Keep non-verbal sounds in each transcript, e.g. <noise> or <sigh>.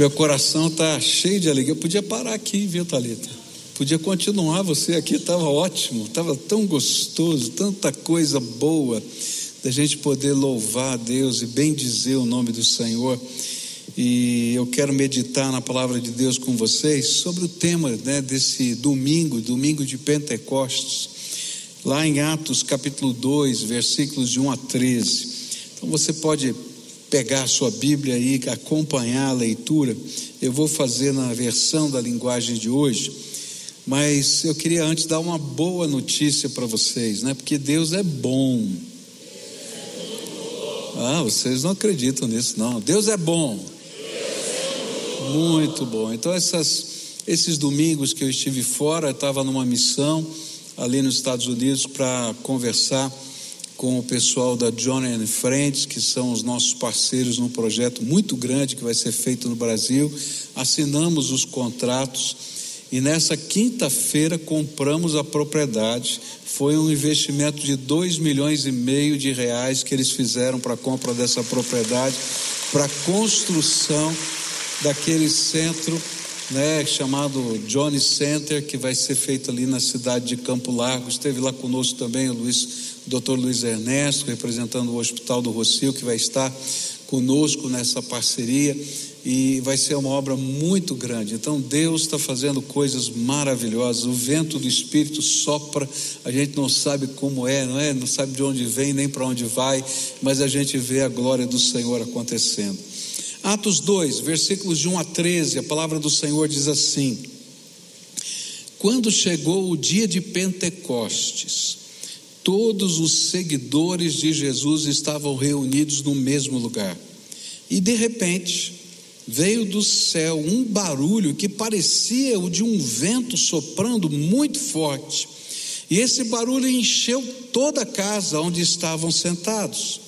Meu coração está cheio de alegria. Eu podia parar aqui, viu, Thalita? Podia continuar você aqui, estava ótimo, estava tão gostoso, tanta coisa boa da gente poder louvar a Deus e bem dizer o nome do Senhor. E eu quero meditar na palavra de Deus com vocês sobre o tema né, desse domingo, domingo de Pentecostes, lá em Atos capítulo 2, versículos de 1 a 13. Então você pode pegar sua Bíblia e acompanhar a leitura. Eu vou fazer na versão da linguagem de hoje, mas eu queria antes dar uma boa notícia para vocês, né? Porque Deus é bom. Ah, vocês não acreditam nisso, não. Deus é bom. Muito bom. Então, essas, esses domingos que eu estive fora, estava numa missão ali nos Estados Unidos para conversar com o pessoal da John and Friends, que são os nossos parceiros num projeto muito grande que vai ser feito no Brasil. Assinamos os contratos e nessa quinta-feira compramos a propriedade. Foi um investimento de 2 milhões e meio de reais que eles fizeram para a compra dessa propriedade, para a construção daquele centro né, chamado Johnny Center, que vai ser feito ali na cidade de Campo Largo. Esteve lá conosco também o Luiz Dr. Luiz Ernesto, representando o Hospital do Rocio, que vai estar conosco nessa parceria e vai ser uma obra muito grande. Então Deus está fazendo coisas maravilhosas. O vento do Espírito sopra, a gente não sabe como é, não é? Não sabe de onde vem nem para onde vai, mas a gente vê a glória do Senhor acontecendo. Atos 2, versículos de 1 a 13, a palavra do Senhor diz assim: Quando chegou o dia de Pentecostes, todos os seguidores de Jesus estavam reunidos no mesmo lugar. E de repente, veio do céu um barulho que parecia o de um vento soprando muito forte. E esse barulho encheu toda a casa onde estavam sentados.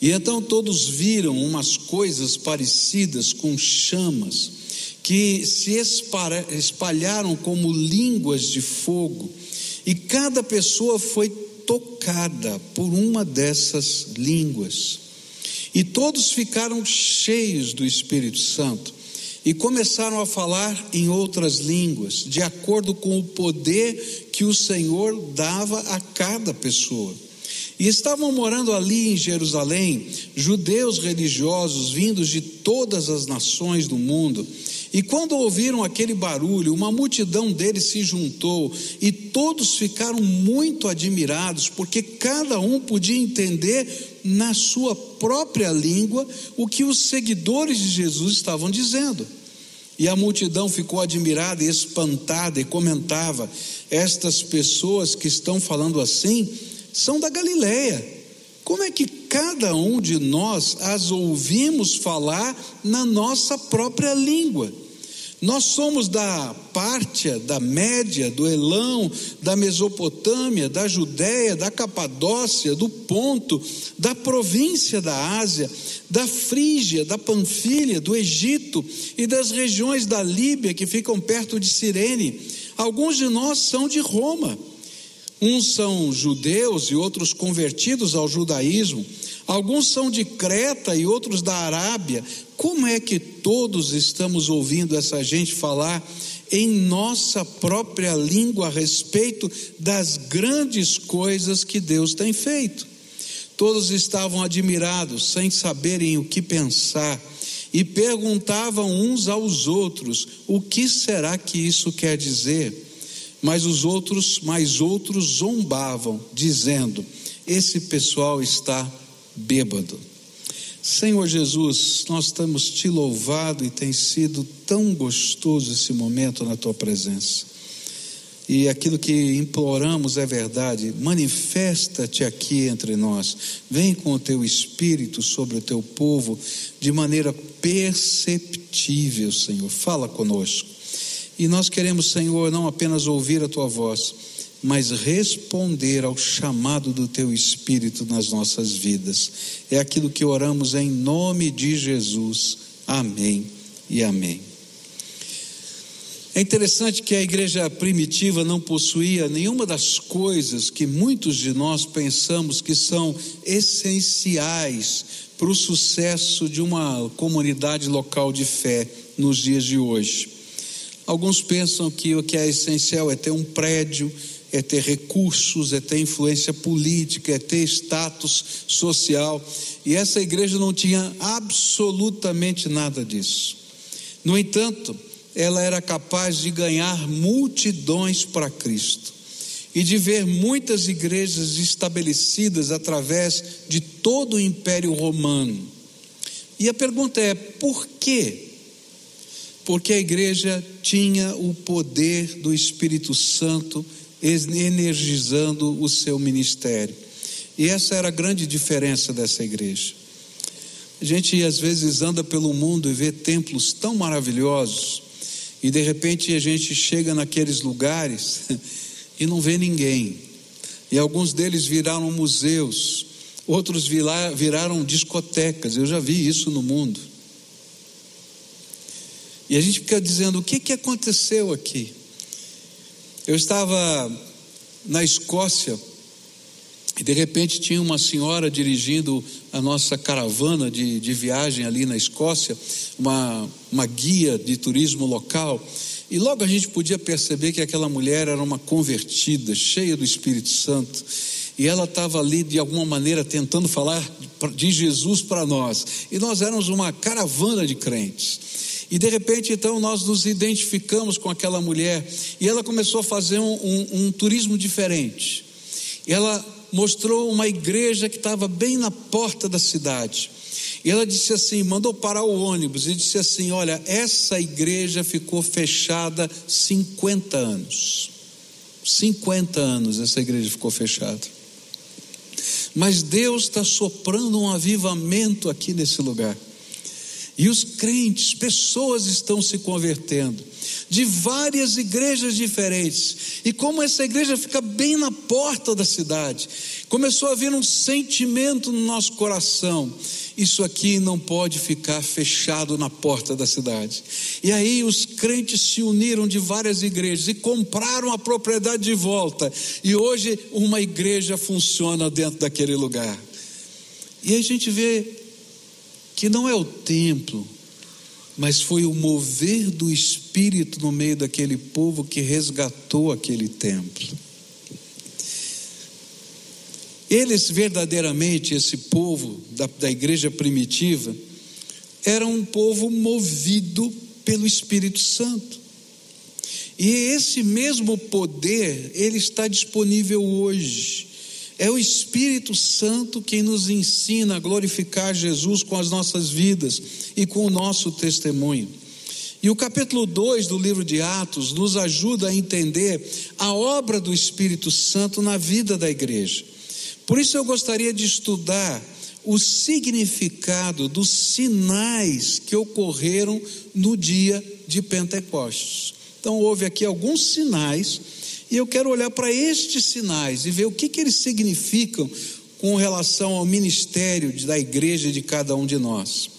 E então todos viram umas coisas parecidas com chamas, que se espalharam como línguas de fogo, e cada pessoa foi tocada por uma dessas línguas. E todos ficaram cheios do Espírito Santo e começaram a falar em outras línguas, de acordo com o poder que o Senhor dava a cada pessoa. E estavam morando ali em Jerusalém judeus religiosos vindos de todas as nações do mundo e quando ouviram aquele barulho, uma multidão deles se juntou e todos ficaram muito admirados, porque cada um podia entender na sua própria língua o que os seguidores de Jesus estavam dizendo. E a multidão ficou admirada e espantada e comentava: Estas pessoas que estão falando assim são da Galileia. Como é que cada um de nós as ouvimos falar na nossa própria língua. Nós somos da Pártia, da Média, do Elão, da Mesopotâmia, da Judéia, da Capadócia, do Ponto, da província da Ásia, da Frígia, da Panfilha, do Egito e das regiões da Líbia que ficam perto de Cirene. Alguns de nós são de Roma. Uns são judeus e outros convertidos ao judaísmo. Alguns são de Creta e outros da Arábia. Como é que todos estamos ouvindo essa gente falar em nossa própria língua a respeito das grandes coisas que Deus tem feito? Todos estavam admirados, sem saberem o que pensar, e perguntavam uns aos outros: o que será que isso quer dizer? Mas os outros, mais outros zombavam, dizendo: esse pessoal está bêbado. Senhor Jesus, nós temos te louvado e tem sido tão gostoso esse momento na tua presença. E aquilo que imploramos é verdade. Manifesta-te aqui entre nós. Vem com o teu espírito sobre o teu povo de maneira perceptível, Senhor. Fala conosco. E nós queremos, Senhor, não apenas ouvir a tua voz, mas responder ao chamado do teu Espírito nas nossas vidas. É aquilo que oramos em nome de Jesus. Amém e amém. É interessante que a igreja primitiva não possuía nenhuma das coisas que muitos de nós pensamos que são essenciais para o sucesso de uma comunidade local de fé nos dias de hoje. Alguns pensam que o que é essencial é ter um prédio, é ter recursos, é ter influência política, é ter status social, e essa igreja não tinha absolutamente nada disso. No entanto, ela era capaz de ganhar multidões para Cristo e de ver muitas igrejas estabelecidas através de todo o Império Romano. E a pergunta é: por quê? Porque a igreja tinha o poder do Espírito Santo energizando o seu ministério. E essa era a grande diferença dessa igreja. A gente às vezes anda pelo mundo e vê templos tão maravilhosos, e de repente a gente chega naqueles lugares <laughs> e não vê ninguém. E alguns deles viraram museus, outros viraram discotecas. Eu já vi isso no mundo. E a gente fica dizendo: o que, que aconteceu aqui? Eu estava na Escócia e de repente tinha uma senhora dirigindo a nossa caravana de, de viagem ali na Escócia, uma, uma guia de turismo local. E logo a gente podia perceber que aquela mulher era uma convertida, cheia do Espírito Santo. E ela estava ali de alguma maneira tentando falar de Jesus para nós. E nós éramos uma caravana de crentes. E de repente, então, nós nos identificamos com aquela mulher e ela começou a fazer um, um, um turismo diferente. Ela mostrou uma igreja que estava bem na porta da cidade. E ela disse assim: mandou parar o ônibus e disse assim: Olha, essa igreja ficou fechada 50 anos. 50 anos essa igreja ficou fechada. Mas Deus está soprando um avivamento aqui nesse lugar. E os crentes, pessoas estão se convertendo de várias igrejas diferentes. E como essa igreja fica bem na porta da cidade, começou a vir um sentimento no nosso coração. Isso aqui não pode ficar fechado na porta da cidade. E aí os crentes se uniram de várias igrejas e compraram a propriedade de volta. E hoje uma igreja funciona dentro daquele lugar. E a gente vê que não é o templo, mas foi o mover do Espírito no meio daquele povo que resgatou aquele templo. Eles verdadeiramente, esse povo da, da igreja primitiva, era um povo movido pelo Espírito Santo. E esse mesmo poder, ele está disponível hoje. É o Espírito Santo quem nos ensina a glorificar Jesus com as nossas vidas e com o nosso testemunho. E o capítulo 2 do livro de Atos nos ajuda a entender a obra do Espírito Santo na vida da igreja. Por isso eu gostaria de estudar o significado dos sinais que ocorreram no dia de Pentecostes. Então, houve aqui alguns sinais e eu quero olhar para estes sinais e ver o que, que eles significam com relação ao ministério da igreja de cada um de nós.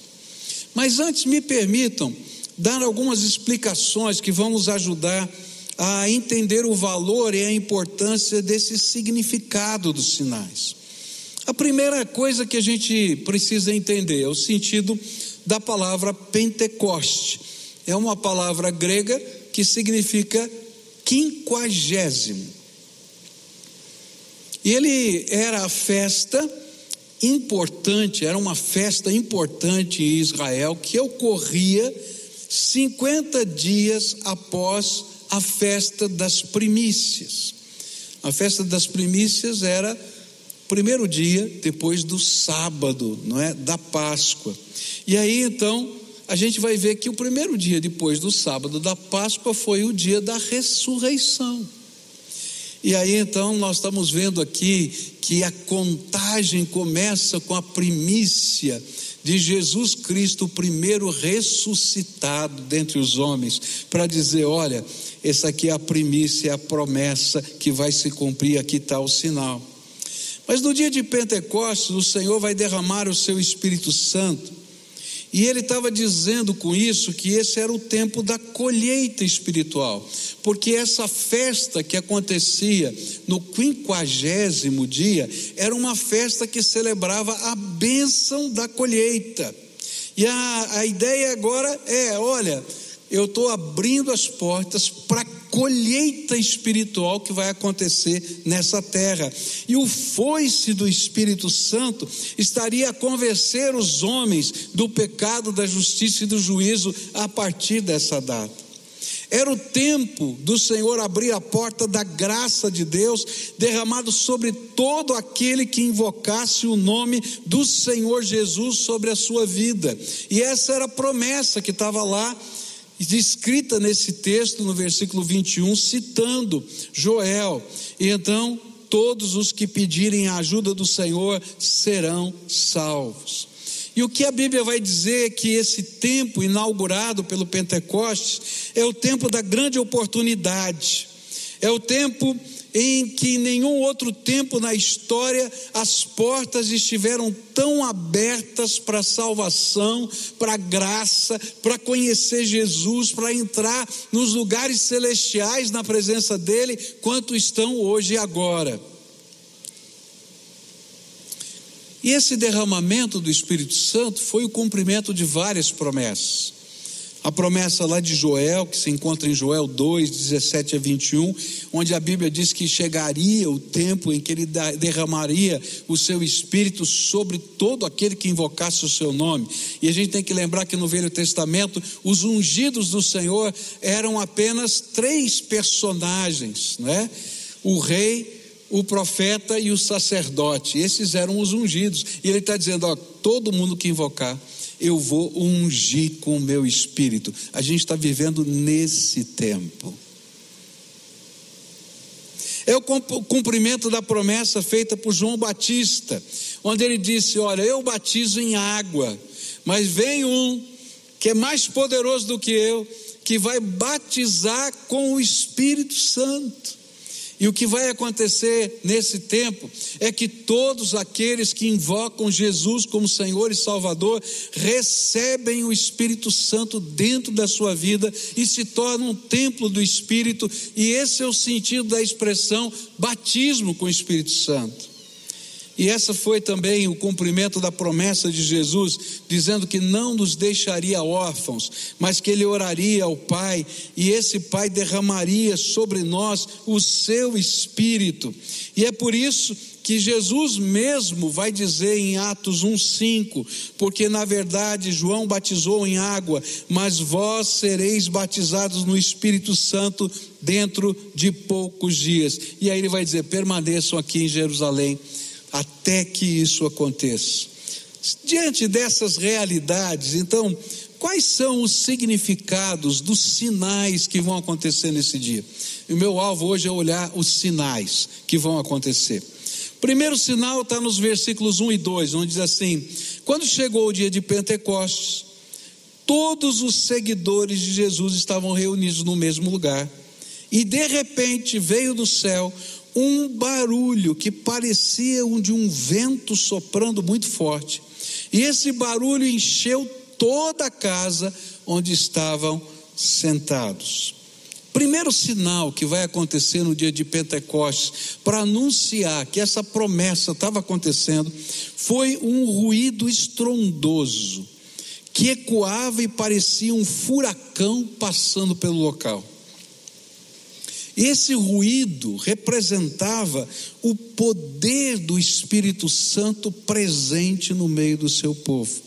Mas antes, me permitam dar algumas explicações que vão nos ajudar a entender o valor e a importância desse significado dos sinais. A primeira coisa que a gente precisa entender é o sentido da palavra Pentecoste. É uma palavra grega que significa quinquagésimo. E ele era a festa importante, era uma festa importante em Israel que ocorria 50 dias após a festa das primícias. A festa das primícias era o primeiro dia depois do sábado, não é? Da Páscoa. E aí então a gente vai ver que o primeiro dia depois do sábado da Páscoa foi o dia da ressurreição. E aí então nós estamos vendo aqui que a contagem começa com a primícia de Jesus Cristo, o primeiro ressuscitado dentre os homens, para dizer: olha, essa aqui é a primícia, é a promessa que vai se cumprir, aqui está o sinal. Mas no dia de Pentecostes, o Senhor vai derramar o seu Espírito Santo E ele estava dizendo com isso que esse era o tempo da colheita espiritual, porque essa festa que acontecia no quinquagésimo dia era uma festa que celebrava a bênção da colheita. E a, a ideia agora é: olha, eu estou abrindo as portas para colheita espiritual que vai acontecer nessa terra. E o foice do Espírito Santo estaria a convencer os homens do pecado, da justiça e do juízo a partir dessa data. Era o tempo do Senhor abrir a porta da graça de Deus, derramado sobre todo aquele que invocasse o nome do Senhor Jesus sobre a sua vida. E essa era a promessa que estava lá escrita nesse texto, no versículo 21, citando Joel. E então, todos os que pedirem a ajuda do Senhor serão salvos. E o que a Bíblia vai dizer é que esse tempo inaugurado pelo Pentecostes é o tempo da grande oportunidade, é o tempo em que em nenhum outro tempo na história as portas estiveram tão abertas para salvação, para graça, para conhecer Jesus, para entrar nos lugares celestiais na presença dele, quanto estão hoje e agora. E esse derramamento do Espírito Santo foi o cumprimento de várias promessas. A promessa lá de Joel, que se encontra em Joel 2, 17 a 21, onde a Bíblia diz que chegaria o tempo em que ele derramaria o seu espírito sobre todo aquele que invocasse o seu nome. E a gente tem que lembrar que no Velho Testamento, os ungidos do Senhor eram apenas três personagens, não é? O rei, o profeta e o sacerdote. Esses eram os ungidos. E ele está dizendo: ó, todo mundo que invocar eu vou ungir com o meu espírito. A gente está vivendo nesse tempo. É o cumprimento da promessa feita por João Batista, onde ele disse: Olha, eu batizo em água, mas vem um que é mais poderoso do que eu, que vai batizar com o Espírito Santo. E o que vai acontecer nesse tempo é que todos aqueles que invocam Jesus como Senhor e Salvador recebem o Espírito Santo dentro da sua vida e se tornam um templo do Espírito, e esse é o sentido da expressão batismo com o Espírito Santo. E essa foi também o cumprimento da promessa de Jesus, dizendo que não nos deixaria órfãos, mas que Ele oraria ao Pai, e esse Pai derramaria sobre nós o seu Espírito. E é por isso que Jesus mesmo vai dizer em Atos 1,5: porque na verdade João batizou em água, mas vós sereis batizados no Espírito Santo dentro de poucos dias. E aí ele vai dizer: permaneçam aqui em Jerusalém até que isso aconteça. Diante dessas realidades, então, quais são os significados dos sinais que vão acontecer nesse dia? E o meu alvo hoje é olhar os sinais que vão acontecer. Primeiro sinal está nos versículos 1 e 2, onde diz assim: Quando chegou o dia de Pentecostes, todos os seguidores de Jesus estavam reunidos no mesmo lugar, e de repente veio do céu um barulho que parecia um de um vento soprando muito forte. E esse barulho encheu toda a casa onde estavam sentados. Primeiro sinal que vai acontecer no dia de Pentecostes, para anunciar que essa promessa estava acontecendo, foi um ruído estrondoso, que ecoava e parecia um furacão passando pelo local. Esse ruído representava o poder do Espírito Santo presente no meio do seu povo.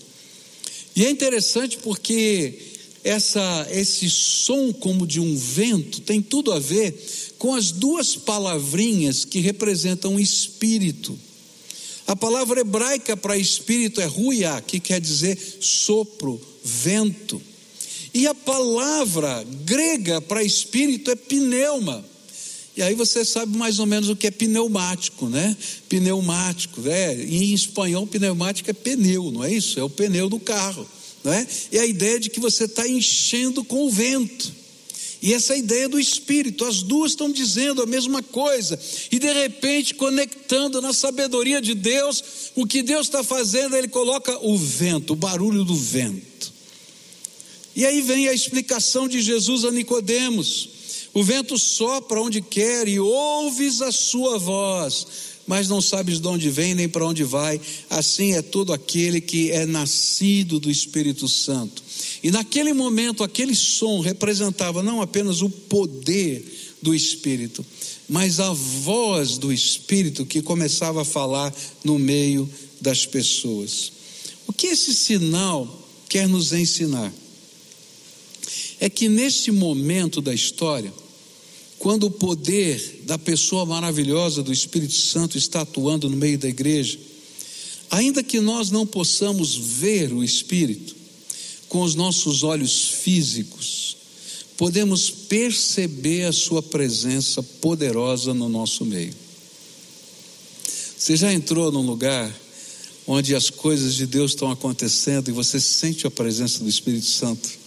E é interessante porque essa, esse som como de um vento tem tudo a ver com as duas palavrinhas que representam espírito. A palavra hebraica para espírito é ruia, que quer dizer sopro, vento. E a palavra grega para espírito é pneuma. E aí você sabe mais ou menos o que é pneumático, né? Pneumático, é, em espanhol pneumático é pneu, não é isso? É o pneu do carro, não é? E a ideia de que você está enchendo com o vento. E essa ideia do Espírito, as duas estão dizendo a mesma coisa, e de repente, conectando na sabedoria de Deus, o que Deus está fazendo, Ele coloca o vento, o barulho do vento. E aí vem a explicação de Jesus a Nicodemos. O vento sopra onde quer e ouves a sua voz, mas não sabes de onde vem nem para onde vai. Assim é todo aquele que é nascido do Espírito Santo. E naquele momento, aquele som representava não apenas o poder do Espírito, mas a voz do Espírito que começava a falar no meio das pessoas. O que esse sinal quer nos ensinar? É que neste momento da história, quando o poder da pessoa maravilhosa do Espírito Santo está atuando no meio da igreja, ainda que nós não possamos ver o Espírito com os nossos olhos físicos, podemos perceber a Sua presença poderosa no nosso meio. Você já entrou num lugar onde as coisas de Deus estão acontecendo e você sente a presença do Espírito Santo?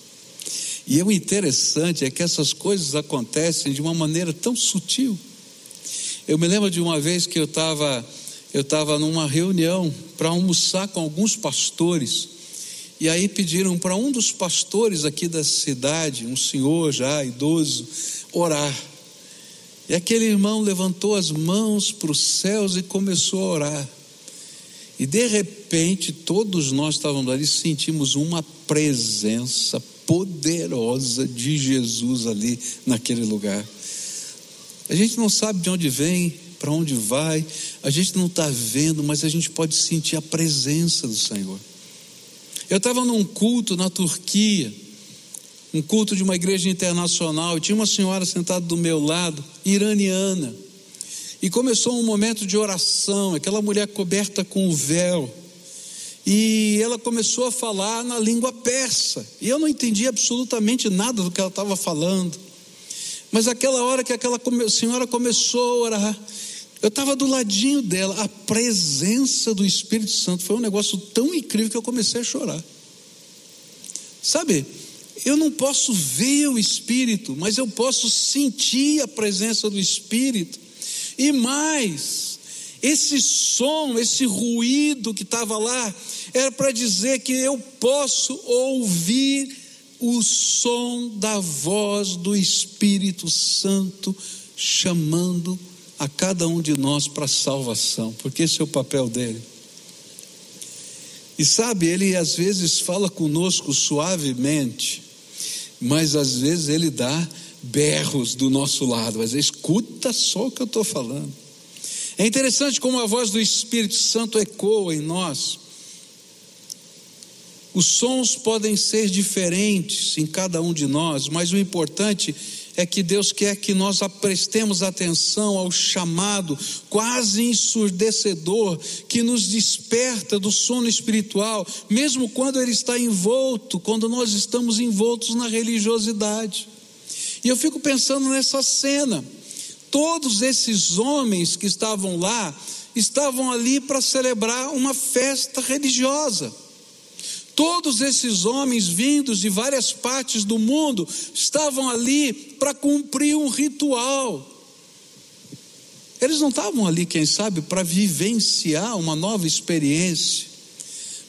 E o interessante é que essas coisas acontecem de uma maneira tão sutil. Eu me lembro de uma vez que eu estava eu estava numa reunião para almoçar com alguns pastores. E aí pediram para um dos pastores aqui da cidade, um senhor já idoso, orar. E aquele irmão levantou as mãos para os céus e começou a orar. E de repente, todos nós estávamos ali, sentimos uma presença poderosa de Jesus ali naquele lugar. A gente não sabe de onde vem, para onde vai, a gente não está vendo, mas a gente pode sentir a presença do Senhor. Eu estava num culto na Turquia, um culto de uma igreja internacional, e tinha uma senhora sentada do meu lado, iraniana, e começou um momento de oração, aquela mulher coberta com o véu, e ela começou a falar na língua persa. E eu não entendi absolutamente nada do que ela estava falando. Mas aquela hora que aquela senhora começou a orar, eu estava do ladinho dela, a presença do Espírito Santo foi um negócio tão incrível que eu comecei a chorar. Sabe, eu não posso ver o Espírito, mas eu posso sentir a presença do Espírito. E mais, esse som, esse ruído que estava lá, era para dizer que eu posso ouvir o som da voz do Espírito Santo chamando a cada um de nós para a salvação, porque esse é o papel dele. E sabe, ele às vezes fala conosco suavemente, mas às vezes ele dá berros do nosso lado, mas escuta só o que eu estou falando. É interessante como a voz do Espírito Santo ecoa em nós. Os sons podem ser diferentes em cada um de nós, mas o importante é que Deus quer que nós prestemos atenção ao chamado quase ensurdecedor que nos desperta do sono espiritual, mesmo quando ele está envolto, quando nós estamos envoltos na religiosidade. E eu fico pensando nessa cena todos esses homens que estavam lá estavam ali para celebrar uma festa religiosa. Todos esses homens vindos de várias partes do mundo estavam ali para cumprir um ritual. Eles não estavam ali, quem sabe, para vivenciar uma nova experiência.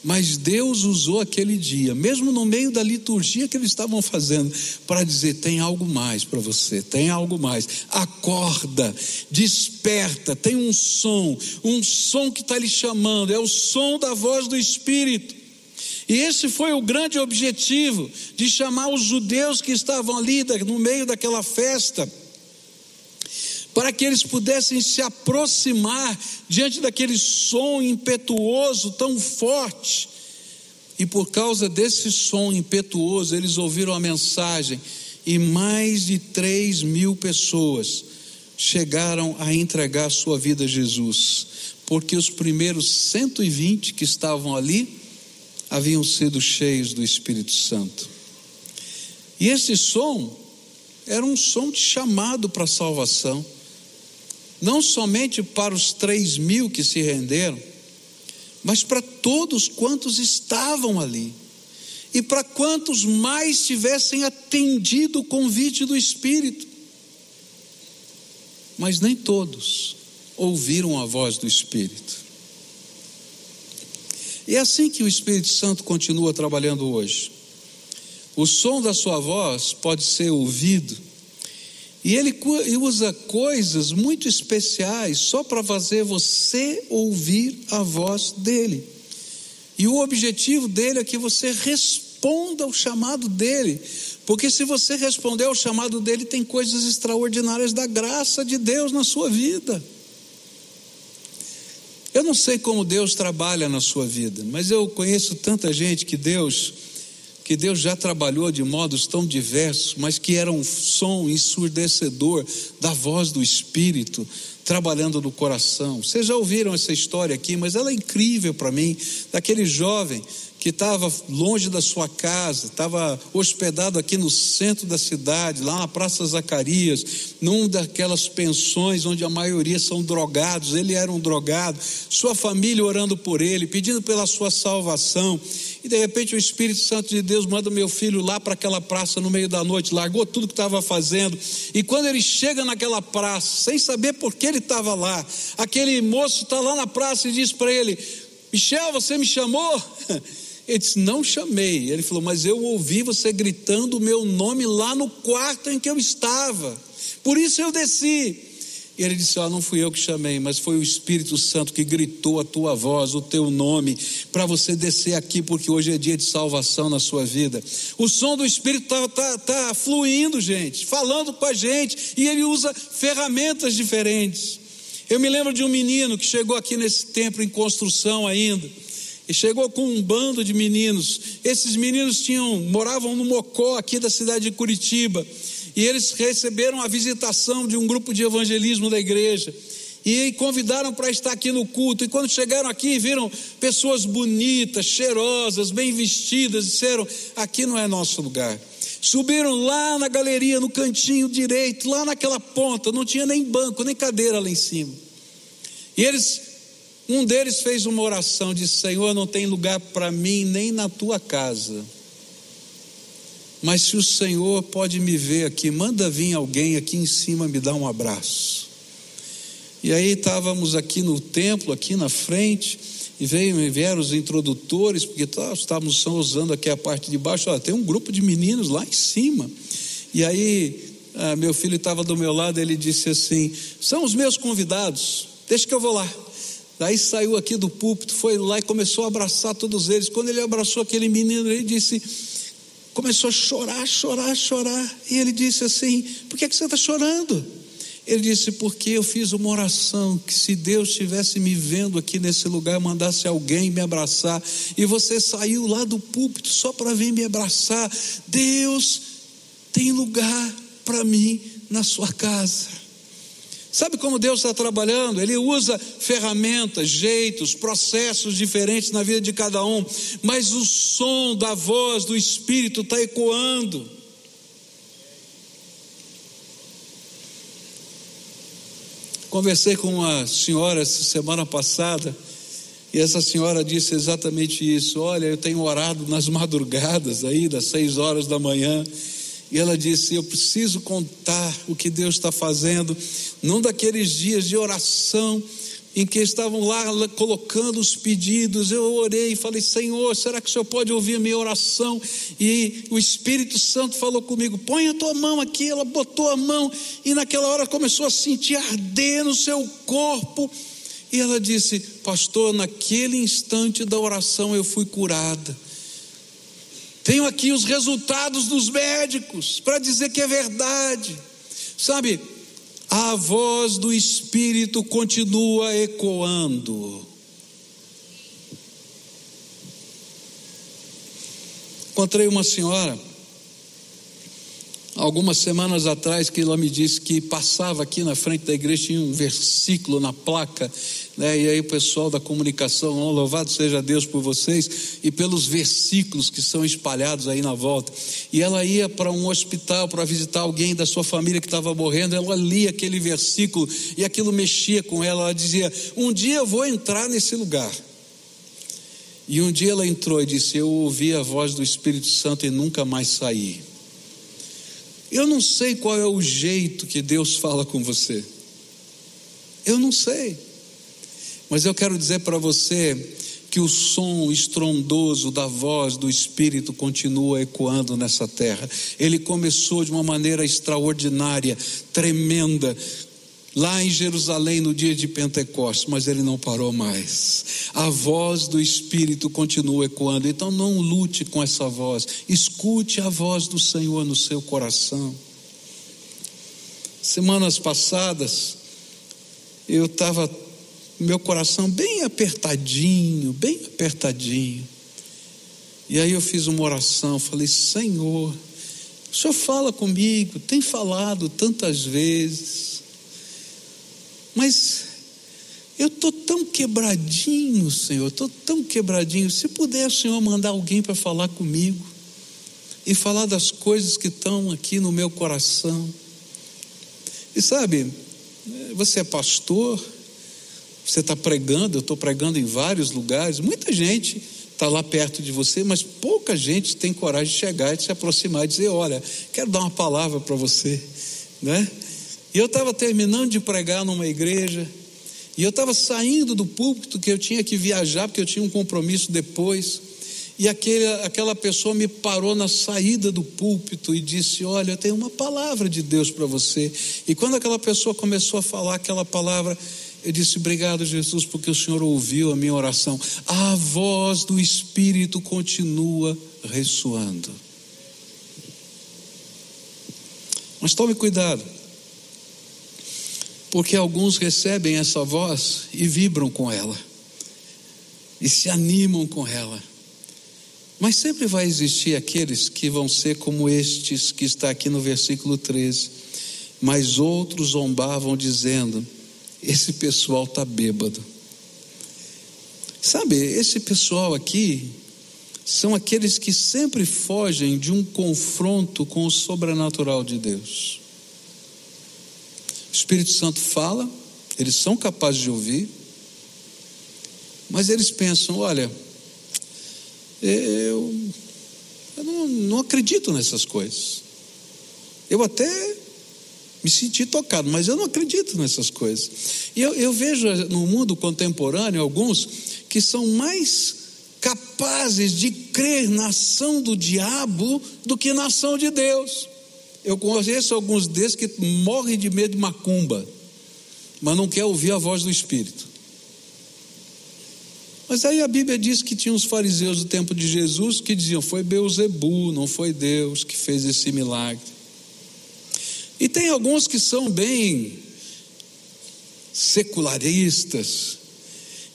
Mas Deus usou aquele dia, mesmo no meio da liturgia que eles estavam fazendo, para dizer: tem algo mais para você, tem algo mais. Acorda, desperta, tem um som, um som que está lhe chamando, é o som da voz do Espírito. E esse foi o grande objetivo de chamar os judeus que estavam ali no meio daquela festa para que eles pudessem se aproximar diante daquele som impetuoso tão forte. E por causa desse som impetuoso, eles ouviram a mensagem, e mais de três mil pessoas chegaram a entregar sua vida a Jesus, porque os primeiros 120 que estavam ali haviam sido cheios do Espírito Santo. E esse som era um som de chamado para a salvação não somente para os três mil que se renderam, mas para todos quantos estavam ali, e para quantos mais tivessem atendido o convite do Espírito. Mas nem todos ouviram a voz do Espírito. E é assim que o Espírito Santo continua trabalhando hoje. O som da sua voz pode ser ouvido. E ele usa coisas muito especiais só para fazer você ouvir a voz dele. E o objetivo dele é que você responda ao chamado dele. Porque se você responder ao chamado dele, tem coisas extraordinárias da graça de Deus na sua vida. Eu não sei como Deus trabalha na sua vida, mas eu conheço tanta gente que Deus que Deus já trabalhou de modos tão diversos, mas que era um som ensurdecedor da voz do Espírito trabalhando no coração. Vocês já ouviram essa história aqui, mas ela é incrível para mim, daquele jovem que estava longe da sua casa, estava hospedado aqui no centro da cidade, lá na Praça Zacarias, num daquelas pensões onde a maioria são drogados, ele era um drogado, sua família orando por ele, pedindo pela sua salvação, e de repente o Espírito Santo de Deus manda meu filho lá para aquela praça no meio da noite, largou tudo que estava fazendo, e quando ele chega naquela praça, sem saber por que ele estava lá, aquele moço está lá na praça e diz para ele: Michel, você me chamou? <laughs> Ele disse: Não chamei. Ele falou: Mas eu ouvi você gritando o meu nome lá no quarto em que eu estava. Por isso eu desci. E ele disse: Ah, não fui eu que chamei, mas foi o Espírito Santo que gritou a tua voz, o teu nome, para você descer aqui, porque hoje é dia de salvação na sua vida. O som do Espírito está tá, tá fluindo, gente, falando com a gente, e ele usa ferramentas diferentes. Eu me lembro de um menino que chegou aqui nesse templo em construção ainda e chegou com um bando de meninos. Esses meninos tinham moravam no Mocó, aqui da cidade de Curitiba, e eles receberam a visitação de um grupo de evangelismo da igreja. E convidaram para estar aqui no culto. E quando chegaram aqui, viram pessoas bonitas, cheirosas, bem vestidas, disseram: aqui não é nosso lugar. Subiram lá na galeria, no cantinho direito, lá naquela ponta, não tinha nem banco, nem cadeira lá em cima. E eles um deles fez uma oração, disse: Senhor, não tem lugar para mim nem na tua casa. Mas se o Senhor pode me ver aqui, manda vir alguém aqui em cima me dar um abraço. E aí estávamos aqui no templo, aqui na frente, e veio, vieram os introdutores, porque estávamos só usando aqui a parte de baixo. Olha, tem um grupo de meninos lá em cima. E aí, ah, meu filho estava do meu lado, ele disse assim: São os meus convidados, deixa que eu vou lá. Daí saiu aqui do púlpito, foi lá e começou a abraçar todos eles. Quando ele abraçou aquele menino, ele disse, começou a chorar, chorar, chorar. E ele disse assim: Por que, que você está chorando? Ele disse: Porque eu fiz uma oração que se Deus estivesse me vendo aqui nesse lugar, mandasse alguém me abraçar, e você saiu lá do púlpito só para vir me abraçar. Deus tem lugar para mim na sua casa. Sabe como Deus está trabalhando? Ele usa ferramentas, jeitos, processos diferentes na vida de cada um, mas o som da voz do Espírito está ecoando. Conversei com uma senhora semana passada, e essa senhora disse exatamente isso: Olha, eu tenho orado nas <laughs> madrugadas aí, das seis horas da manhã, e ela disse: Eu preciso contar o que Deus está fazendo, num daqueles dias de oração em que estavam lá colocando os pedidos. Eu orei e falei: Senhor, será que o Senhor pode ouvir a minha oração? E o Espírito Santo falou comigo: Põe a tua mão aqui. Ela botou a mão e naquela hora começou a sentir arder no seu corpo. E ela disse: Pastor, naquele instante da oração eu fui curada. Tenho aqui os resultados dos médicos para dizer que é verdade. Sabe, a voz do Espírito continua ecoando. Encontrei uma senhora, algumas semanas atrás, que ela me disse que passava aqui na frente da igreja, tinha um versículo na placa né? E aí o pessoal da comunicação, oh, louvado seja Deus por vocês e pelos versículos que são espalhados aí na volta. E ela ia para um hospital para visitar alguém da sua família que estava morrendo, ela lia aquele versículo e aquilo mexia com ela. Ela dizia: Um dia eu vou entrar nesse lugar. E um dia ela entrou e disse: Eu ouvi a voz do Espírito Santo e nunca mais saí. Eu não sei qual é o jeito que Deus fala com você. Eu não sei. Mas eu quero dizer para você que o som estrondoso da voz do Espírito continua ecoando nessa terra. Ele começou de uma maneira extraordinária, tremenda, lá em Jerusalém no dia de Pentecostes, mas ele não parou mais. A voz do Espírito continua ecoando, então não lute com essa voz, escute a voz do Senhor no seu coração. Semanas passadas, eu estava, meu coração bem apertadinho, bem apertadinho. E aí eu fiz uma oração, falei: Senhor, o Senhor fala comigo, tem falado tantas vezes, mas eu estou tão quebradinho, Senhor, estou tão quebradinho. Se puder, Senhor, mandar alguém para falar comigo e falar das coisas que estão aqui no meu coração. E sabe, você é pastor, você está pregando, eu estou pregando em vários lugares, muita gente está lá perto de você, mas pouca gente tem coragem de chegar e de se aproximar e dizer: Olha, quero dar uma palavra para você, né? E eu estava terminando de pregar numa igreja, e eu estava saindo do púlpito que eu tinha que viajar, porque eu tinha um compromisso depois. E aquele, aquela pessoa me parou na saída do púlpito e disse: Olha, eu tenho uma palavra de Deus para você. E quando aquela pessoa começou a falar aquela palavra, eu disse: Obrigado, Jesus, porque o Senhor ouviu a minha oração. A voz do Espírito continua ressoando. Mas tome cuidado, porque alguns recebem essa voz e vibram com ela, e se animam com ela mas sempre vai existir aqueles que vão ser como estes que está aqui no versículo 13. Mas outros zombavam dizendo: esse pessoal está bêbado. Sabe, esse pessoal aqui são aqueles que sempre fogem de um confronto com o sobrenatural de Deus. O Espírito Santo fala, eles são capazes de ouvir, mas eles pensam: olha, eu, eu não, não acredito nessas coisas. Eu até me senti tocado, mas eu não acredito nessas coisas. E eu, eu, vejo no mundo contemporâneo alguns que são mais capazes de crer na ação do diabo do que na ação de Deus. Eu conheço alguns desses que morrem de medo de macumba, mas não quer ouvir a voz do Espírito. Mas aí a Bíblia diz que tinha os fariseus do tempo de Jesus que diziam: foi Beuzebu, não foi Deus que fez esse milagre. E tem alguns que são bem secularistas,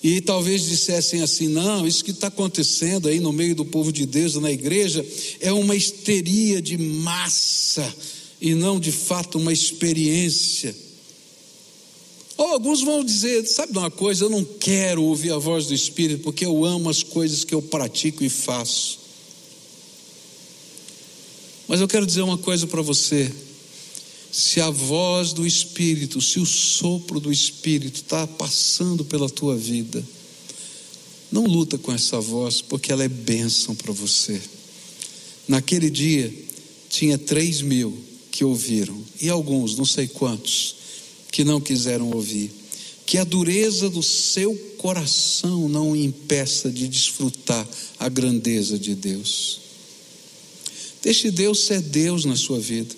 e talvez dissessem assim: não, isso que está acontecendo aí no meio do povo de Deus, na igreja, é uma histeria de massa, e não de fato uma experiência. Ou alguns vão dizer: sabe uma coisa, eu não quero ouvir a voz do Espírito, porque eu amo as coisas que eu pratico e faço. Mas eu quero dizer uma coisa para você: se a voz do Espírito, se o sopro do Espírito está passando pela tua vida, não luta com essa voz, porque ela é bênção para você. Naquele dia, tinha três mil que ouviram, e alguns, não sei quantos, que não quiseram ouvir. Que a dureza do seu coração não o impeça de desfrutar a grandeza de Deus. Deixe Deus ser Deus na sua vida.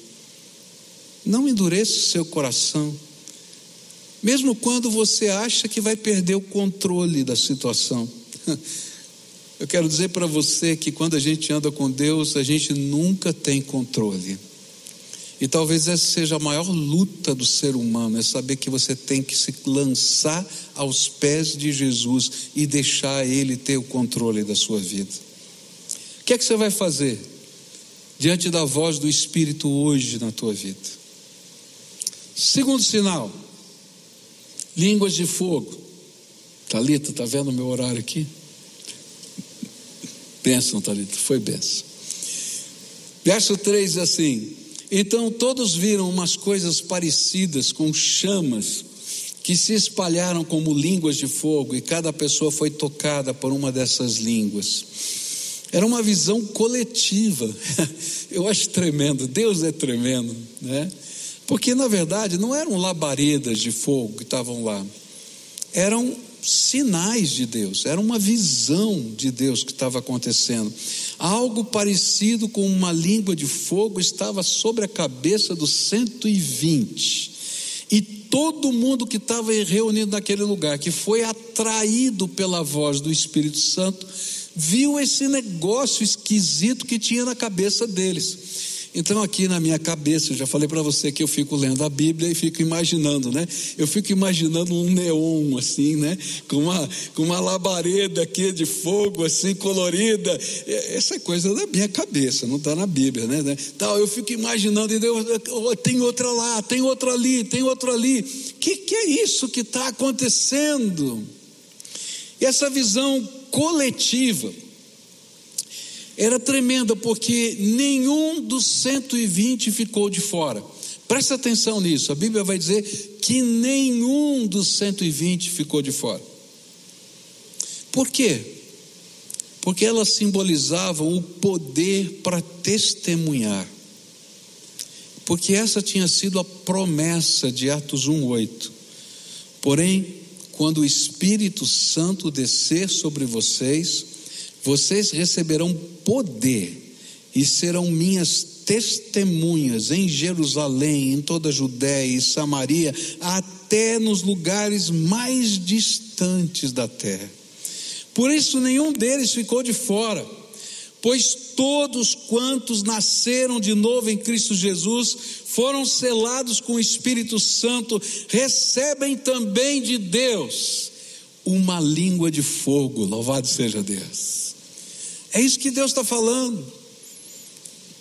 Não endureça o seu coração. Mesmo quando você acha que vai perder o controle da situação. <laughs> Eu quero dizer para você que quando a gente anda com Deus, a gente nunca tem controle. E talvez essa seja a maior luta do ser humano, é saber que você tem que se lançar aos pés de Jesus e deixar Ele ter o controle da sua vida. O que é que você vai fazer diante da voz do Espírito hoje na tua vida? Segundo sinal, línguas de fogo. Talita, está vendo o meu horário aqui? Bênção, Talita, foi bênção. Verso 3 assim: então todos viram umas coisas parecidas com chamas que se espalharam como línguas de fogo e cada pessoa foi tocada por uma dessas línguas. Era uma visão coletiva. <laughs> Eu acho tremendo. Deus é tremendo, né? Porque na verdade não eram labaredas de fogo que estavam lá. Eram sinais de Deus, era uma visão de Deus que estava acontecendo. Algo parecido com uma língua de fogo estava sobre a cabeça dos 120. E todo mundo que estava reunido naquele lugar, que foi atraído pela voz do Espírito Santo, viu esse negócio esquisito que tinha na cabeça deles. Então, aqui na minha cabeça, eu já falei para você que eu fico lendo a Bíblia e fico imaginando, né? Eu fico imaginando um neon, assim, né? Com uma, com uma labareda aqui de fogo, assim, colorida. Essa é coisa da minha cabeça, não está na Bíblia, né? Tal, eu fico imaginando, e Deus, oh, tem outra lá, tem outra ali, tem outra ali. O que, que é isso que está acontecendo? E essa visão coletiva era tremenda porque nenhum dos 120 ficou de fora. Presta atenção nisso, a Bíblia vai dizer que nenhum dos 120 ficou de fora. Por quê? Porque elas simbolizavam o poder para testemunhar. Porque essa tinha sido a promessa de Atos 1:8. Porém, quando o Espírito Santo descer sobre vocês, vocês receberão poder e serão minhas testemunhas em Jerusalém, em toda a Judéia e Samaria, até nos lugares mais distantes da terra. Por isso, nenhum deles ficou de fora, pois todos quantos nasceram de novo em Cristo Jesus foram selados com o Espírito Santo, recebem também de Deus uma língua de fogo. Louvado seja Deus. É isso que Deus está falando.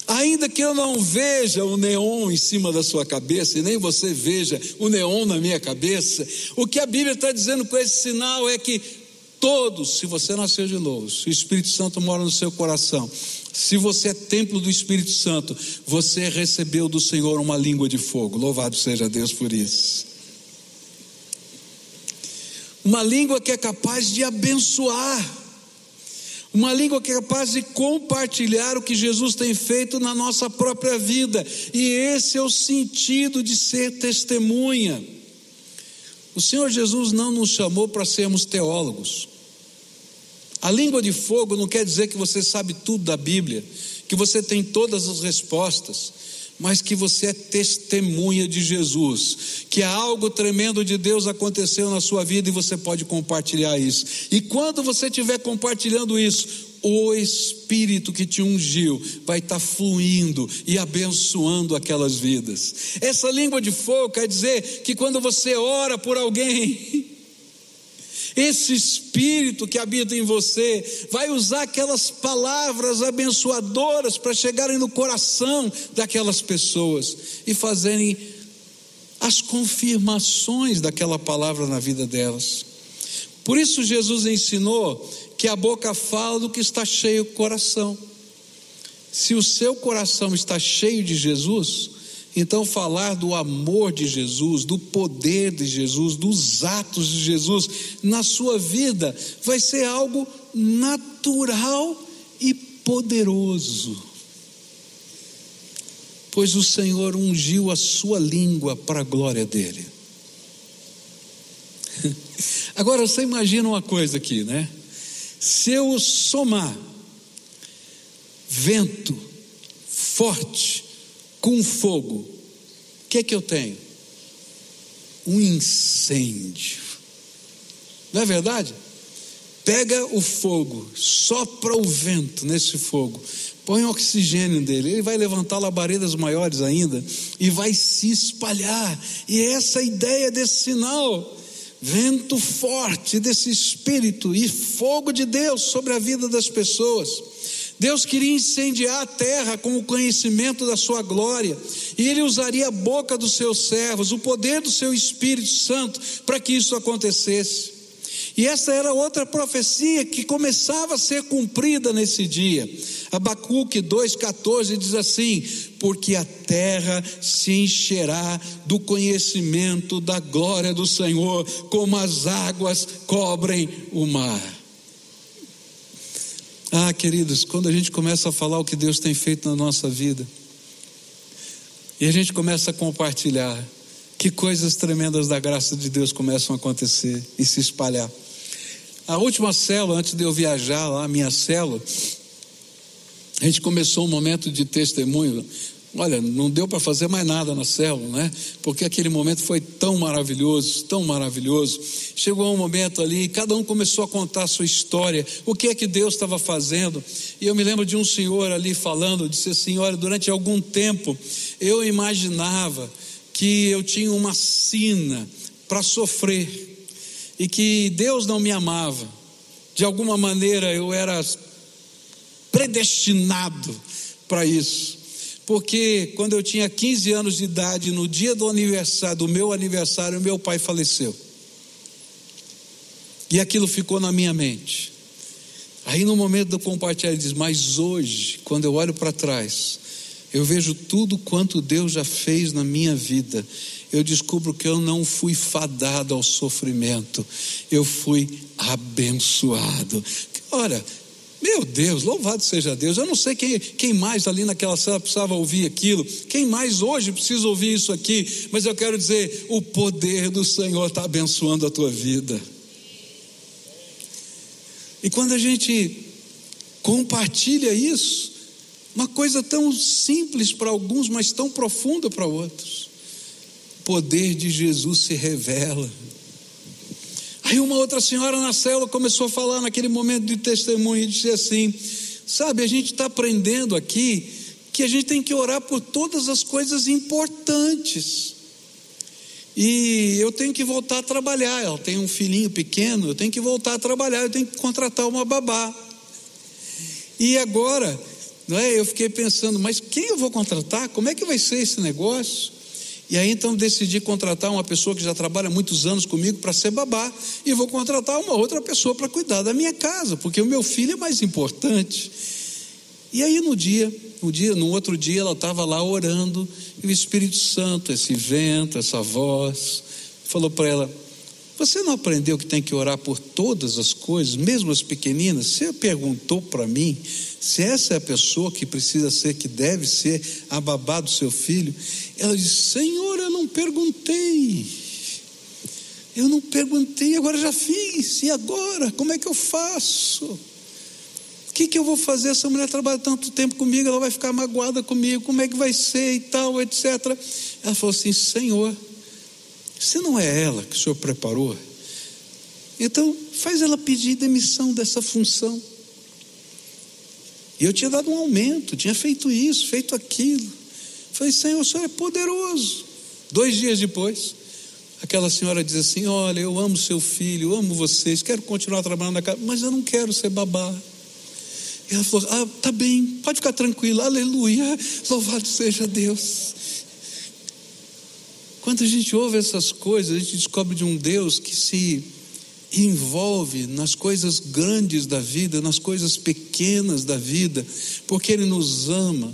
Ainda que eu não veja o neon em cima da sua cabeça, e nem você veja o neon na minha cabeça, o que a Bíblia está dizendo com esse sinal é que todos, se você nasceu de novo, se o Espírito Santo mora no seu coração, se você é templo do Espírito Santo, você recebeu do Senhor uma língua de fogo. Louvado seja Deus por isso. Uma língua que é capaz de abençoar. Uma língua que é capaz de compartilhar o que Jesus tem feito na nossa própria vida. E esse é o sentido de ser testemunha. O Senhor Jesus não nos chamou para sermos teólogos. A língua de fogo não quer dizer que você sabe tudo da Bíblia, que você tem todas as respostas mas que você é testemunha de Jesus, que algo tremendo de Deus aconteceu na sua vida e você pode compartilhar isso. E quando você estiver compartilhando isso, o Espírito que te ungiu vai estar fluindo e abençoando aquelas vidas. Essa língua de fogo quer dizer que quando você ora por alguém, <laughs> esse Espírito que habita em você vai usar aquelas palavras abençoadoras para chegarem no coração daquelas pessoas e fazerem as confirmações daquela palavra na vida delas. Por isso, Jesus ensinou que a boca fala do que está cheio o coração. Se o seu coração está cheio de Jesus, então, falar do amor de Jesus, do poder de Jesus, dos atos de Jesus na sua vida vai ser algo natural e poderoso. Pois o Senhor ungiu a sua língua para a glória dele. <laughs> Agora você imagina uma coisa aqui, né? Se eu somar vento forte, com fogo, o que é que eu tenho? Um incêndio. Não é verdade? Pega o fogo, sopra o vento nesse fogo, põe oxigênio dele, ele vai levantar labaredas maiores ainda e vai se espalhar. E é essa a ideia desse sinal. Vento forte desse espírito e fogo de Deus sobre a vida das pessoas. Deus queria incendiar a terra com o conhecimento da sua glória, e ele usaria a boca dos seus servos, o poder do seu Espírito Santo, para que isso acontecesse. E essa era outra profecia que começava a ser cumprida nesse dia. Abacuque 2,14 diz assim: Porque a terra se encherá do conhecimento da glória do Senhor, como as águas cobrem o mar. Ah, queridos, quando a gente começa a falar o que Deus tem feito na nossa vida, e a gente começa a compartilhar, que coisas tremendas da graça de Deus começam a acontecer e se espalhar. A última célula, antes de eu viajar lá, minha célula, a gente começou um momento de testemunho. Olha, não deu para fazer mais nada na célula, né? Porque aquele momento foi tão maravilhoso, tão maravilhoso. Chegou um momento ali, cada um começou a contar a sua história, o que é que Deus estava fazendo. E eu me lembro de um senhor ali falando, disse assim: Olha, durante algum tempo eu imaginava que eu tinha uma sina para sofrer e que Deus não me amava. De alguma maneira eu era predestinado para isso. Porque quando eu tinha 15 anos de idade, no dia do aniversário, do meu aniversário, meu pai faleceu. E aquilo ficou na minha mente. Aí no momento do compartilhar, ele diz: Mas hoje, quando eu olho para trás, eu vejo tudo quanto Deus já fez na minha vida. Eu descubro que eu não fui fadado ao sofrimento, eu fui abençoado. Ora, meu Deus, louvado seja Deus. Eu não sei quem, quem mais ali naquela sala precisava ouvir aquilo, quem mais hoje precisa ouvir isso aqui, mas eu quero dizer: o poder do Senhor está abençoando a tua vida. E quando a gente compartilha isso, uma coisa tão simples para alguns, mas tão profunda para outros, o poder de Jesus se revela. Aí uma outra senhora na célula começou a falar naquele momento de testemunho e disse assim: Sabe, a gente está aprendendo aqui que a gente tem que orar por todas as coisas importantes. E eu tenho que voltar a trabalhar. Ela tem um filhinho pequeno, eu tenho que voltar a trabalhar, eu tenho que contratar uma babá. E agora, não é? Eu fiquei pensando, mas quem eu vou contratar? Como é que vai ser esse negócio? E aí então decidi contratar uma pessoa que já trabalha muitos anos comigo para ser babá, e vou contratar uma outra pessoa para cuidar da minha casa, porque o meu filho é mais importante. E aí no dia, no dia, no outro dia ela estava lá orando, e o Espírito Santo, esse vento, essa voz, falou para ela: Você não aprendeu que tem que orar por todas as coisas, mesmo as pequeninas? Você perguntou para mim se essa é a pessoa que precisa ser, que deve ser a babá do seu filho, ela diz: Senhor, eu não perguntei. Eu não perguntei, agora já fiz. E agora? Como é que eu faço? O que, que eu vou fazer? Essa mulher trabalha tanto tempo comigo, ela vai ficar magoada comigo, como é que vai ser e tal, etc. Ela falou assim: Senhor, se não é ela que o Senhor preparou, então faz ela pedir demissão dessa função. E eu tinha dado um aumento, tinha feito isso, feito aquilo. Falei, Senhor, o Senhor é poderoso. Dois dias depois, aquela senhora diz assim: Olha, eu amo seu filho, eu amo vocês, quero continuar trabalhando na casa, mas eu não quero ser babá. E ela falou: Ah, tá bem, pode ficar tranquila, aleluia, <laughs> louvado seja Deus. Quando a gente ouve essas coisas, a gente descobre de um Deus que se envolve nas coisas grandes da vida, nas coisas pequenas da vida, porque Ele nos ama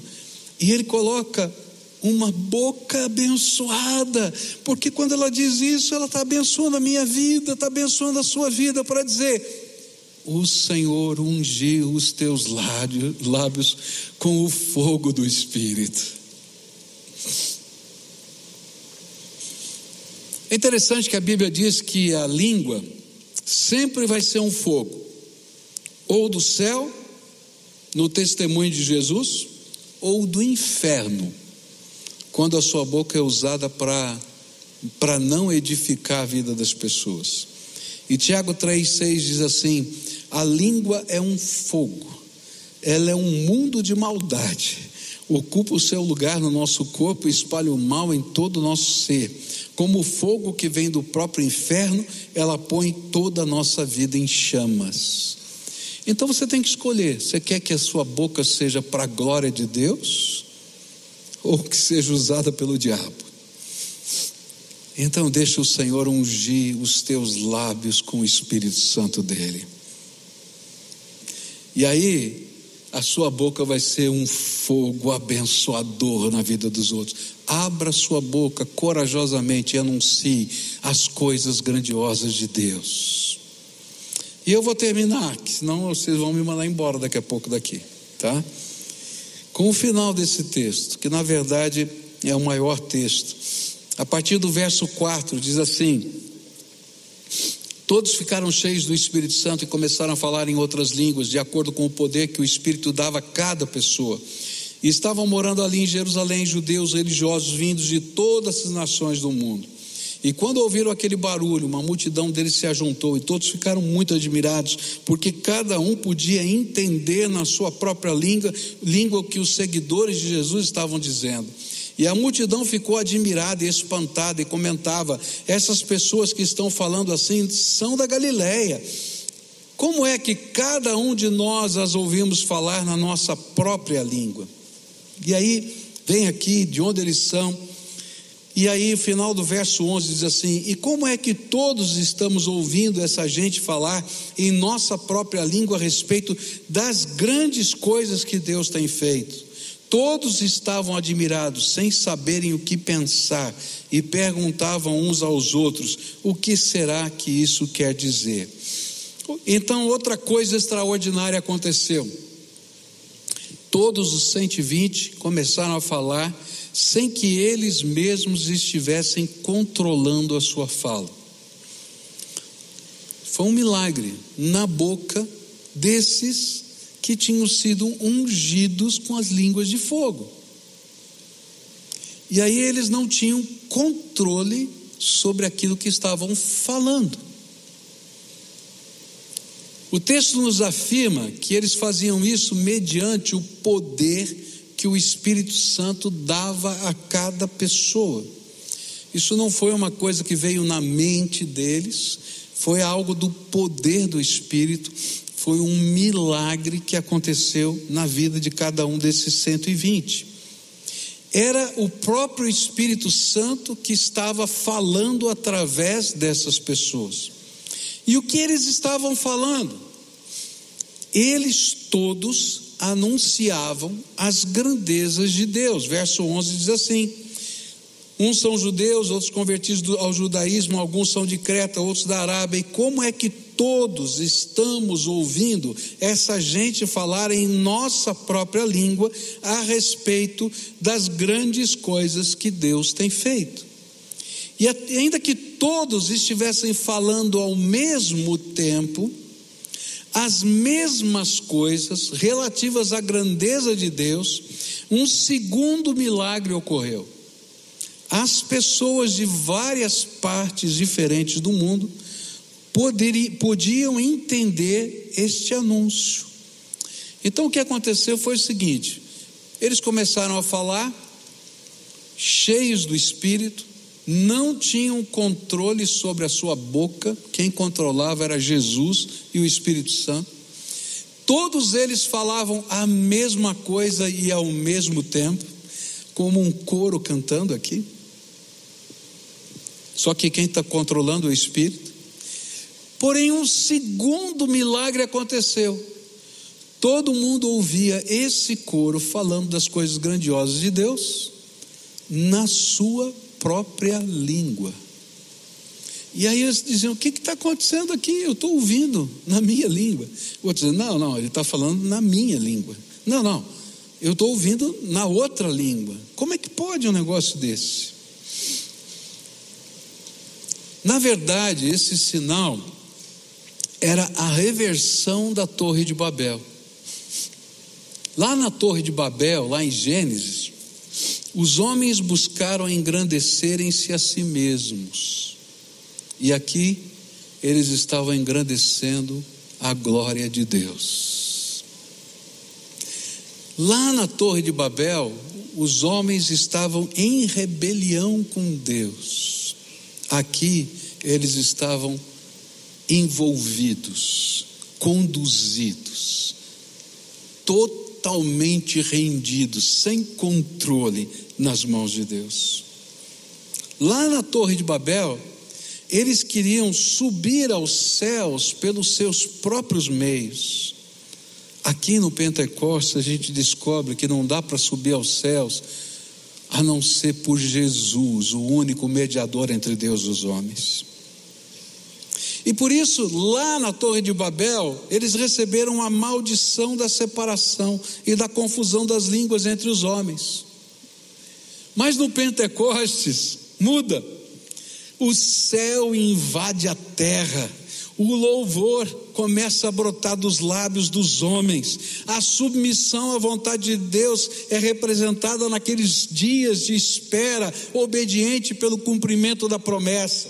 e Ele coloca uma boca abençoada, porque quando ela diz isso, ela está abençoando a minha vida, está abençoando a sua vida, para dizer: o Senhor ungiu os teus lábios com o fogo do Espírito. É interessante que a Bíblia diz que a língua sempre vai ser um fogo, ou do céu, no testemunho de Jesus, ou do inferno, quando a sua boca é usada para não edificar a vida das pessoas. E Tiago 3,6 diz assim: a língua é um fogo, ela é um mundo de maldade, ocupa o seu lugar no nosso corpo e espalha o mal em todo o nosso ser como o fogo que vem do próprio inferno, ela põe toda a nossa vida em chamas. Então você tem que escolher: você quer que a sua boca seja para a glória de Deus ou que seja usada pelo diabo? Então deixa o Senhor ungir os teus lábios com o Espírito Santo dele. E aí a sua boca vai ser um fogo abençoador na vida dos outros. Abra sua boca corajosamente e anuncie as coisas grandiosas de Deus. E eu vou terminar, senão vocês vão me mandar embora daqui a pouco daqui, tá? Com o final desse texto, que na verdade é o maior texto. A partir do verso 4 diz assim: Todos ficaram cheios do Espírito Santo e começaram a falar em outras línguas, de acordo com o poder que o Espírito dava a cada pessoa. E estavam morando ali em Jerusalém judeus religiosos vindos de todas as nações do mundo. E quando ouviram aquele barulho, uma multidão deles se ajuntou e todos ficaram muito admirados, porque cada um podia entender na sua própria língua, língua que os seguidores de Jesus estavam dizendo. E a multidão ficou admirada e espantada e comentava: essas pessoas que estão falando assim são da Galileia. Como é que cada um de nós as ouvimos falar na nossa própria língua? E aí, vem aqui de onde eles são. E aí, o final do verso 11 diz assim: E como é que todos estamos ouvindo essa gente falar em nossa própria língua a respeito das grandes coisas que Deus tem feito? Todos estavam admirados, sem saberem o que pensar, e perguntavam uns aos outros: o que será que isso quer dizer? Então, outra coisa extraordinária aconteceu. Todos os 120 começaram a falar sem que eles mesmos estivessem controlando a sua fala. Foi um milagre na boca desses que tinham sido ungidos com as línguas de fogo. E aí eles não tinham controle sobre aquilo que estavam falando. O texto nos afirma que eles faziam isso mediante o poder que o Espírito Santo dava a cada pessoa. Isso não foi uma coisa que veio na mente deles, foi algo do poder do Espírito foi um milagre que aconteceu na vida de cada um desses 120. Era o próprio Espírito Santo que estava falando através dessas pessoas. E o que eles estavam falando? Eles todos anunciavam as grandezas de Deus. Verso 11 diz assim: Uns são judeus, outros convertidos ao judaísmo, alguns são de Creta, outros da Arábia. E como é que todos estamos ouvindo essa gente falar em nossa própria língua a respeito das grandes coisas que Deus tem feito. E ainda que todos estivessem falando ao mesmo tempo, as mesmas coisas relativas à grandeza de Deus, um segundo milagre ocorreu. As pessoas de várias partes diferentes do mundo poderiam, podiam entender este anúncio. Então o que aconteceu foi o seguinte: eles começaram a falar, cheios do Espírito, não tinham controle sobre a sua boca, quem controlava era Jesus e o Espírito Santo. Todos eles falavam a mesma coisa e ao mesmo tempo, como um coro cantando aqui. Só que quem está controlando o Espírito Porém, um segundo milagre aconteceu. Todo mundo ouvia esse coro falando das coisas grandiosas de Deus na sua própria língua. E aí eles diziam: O que está acontecendo aqui? Eu estou ouvindo na minha língua. O outro dizia: Não, não, ele está falando na minha língua. Não, não, eu estou ouvindo na outra língua. Como é que pode um negócio desse? Na verdade, esse sinal era a reversão da Torre de Babel. Lá na Torre de Babel, lá em Gênesis, os homens buscaram engrandecerem-se a si mesmos. E aqui eles estavam engrandecendo a glória de Deus. Lá na Torre de Babel, os homens estavam em rebelião com Deus. Aqui eles estavam envolvidos, conduzidos, totalmente rendidos, sem controle nas mãos de Deus. Lá na Torre de Babel, eles queriam subir aos céus pelos seus próprios meios. Aqui no Pentecostes a gente descobre que não dá para subir aos céus a não ser por Jesus, o único mediador entre Deus e os homens. E por isso, lá na Torre de Babel, eles receberam a maldição da separação e da confusão das línguas entre os homens. Mas no Pentecostes, muda. O céu invade a terra, O louvor começa a brotar dos lábios dos homens. A submissão à vontade de Deus é representada naqueles dias de espera, obediente pelo cumprimento da promessa.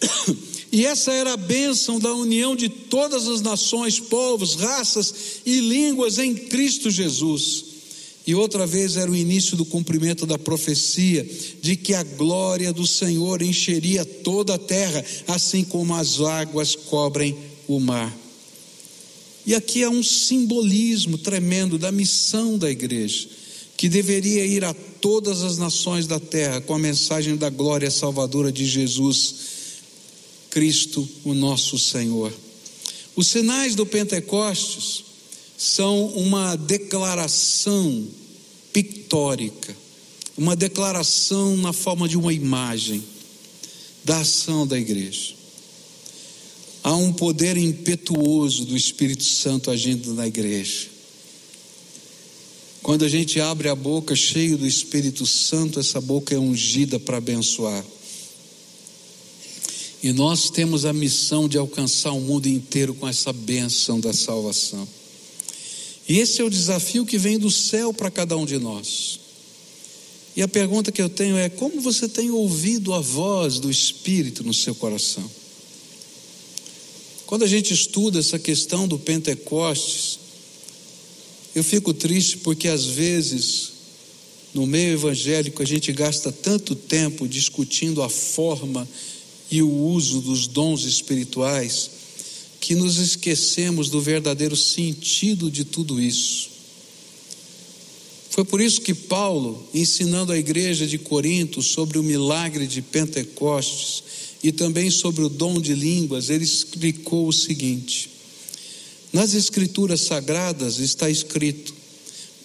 <coughs> E essa era a bênção da união de todas as nações, povos, raças e línguas em Cristo Jesus. E outra vez era o início do cumprimento da profecia de que a glória do Senhor encheria toda a terra, assim como as águas cobrem o mar. E aqui há um simbolismo tremendo da missão da igreja, que deveria ir a todas as nações da terra com a mensagem da glória salvadora de Jesus, Cristo, o nosso Senhor. Os sinais do Pentecostes são uma declaração pictórica, uma declaração na forma de uma imagem da ação da igreja. Há um poder impetuoso do Espírito Santo agindo na igreja. Quando a gente abre a boca cheio do Espírito Santo, essa boca é ungida para abençoar. E nós temos a missão de alcançar o mundo inteiro com essa bênção da salvação. E esse é o desafio que vem do céu para cada um de nós. E a pergunta que eu tenho é: como você tem ouvido a voz do Espírito no seu coração? Quando a gente estuda essa questão do Pentecostes, eu fico triste porque às vezes, no meio evangélico, a gente gasta tanto tempo discutindo a forma e o uso dos dons espirituais que nos esquecemos do verdadeiro sentido de tudo isso. Foi por isso que Paulo, ensinando a igreja de Corinto sobre o milagre de Pentecostes e também sobre o dom de línguas, ele explicou o seguinte: nas Escrituras Sagradas está escrito,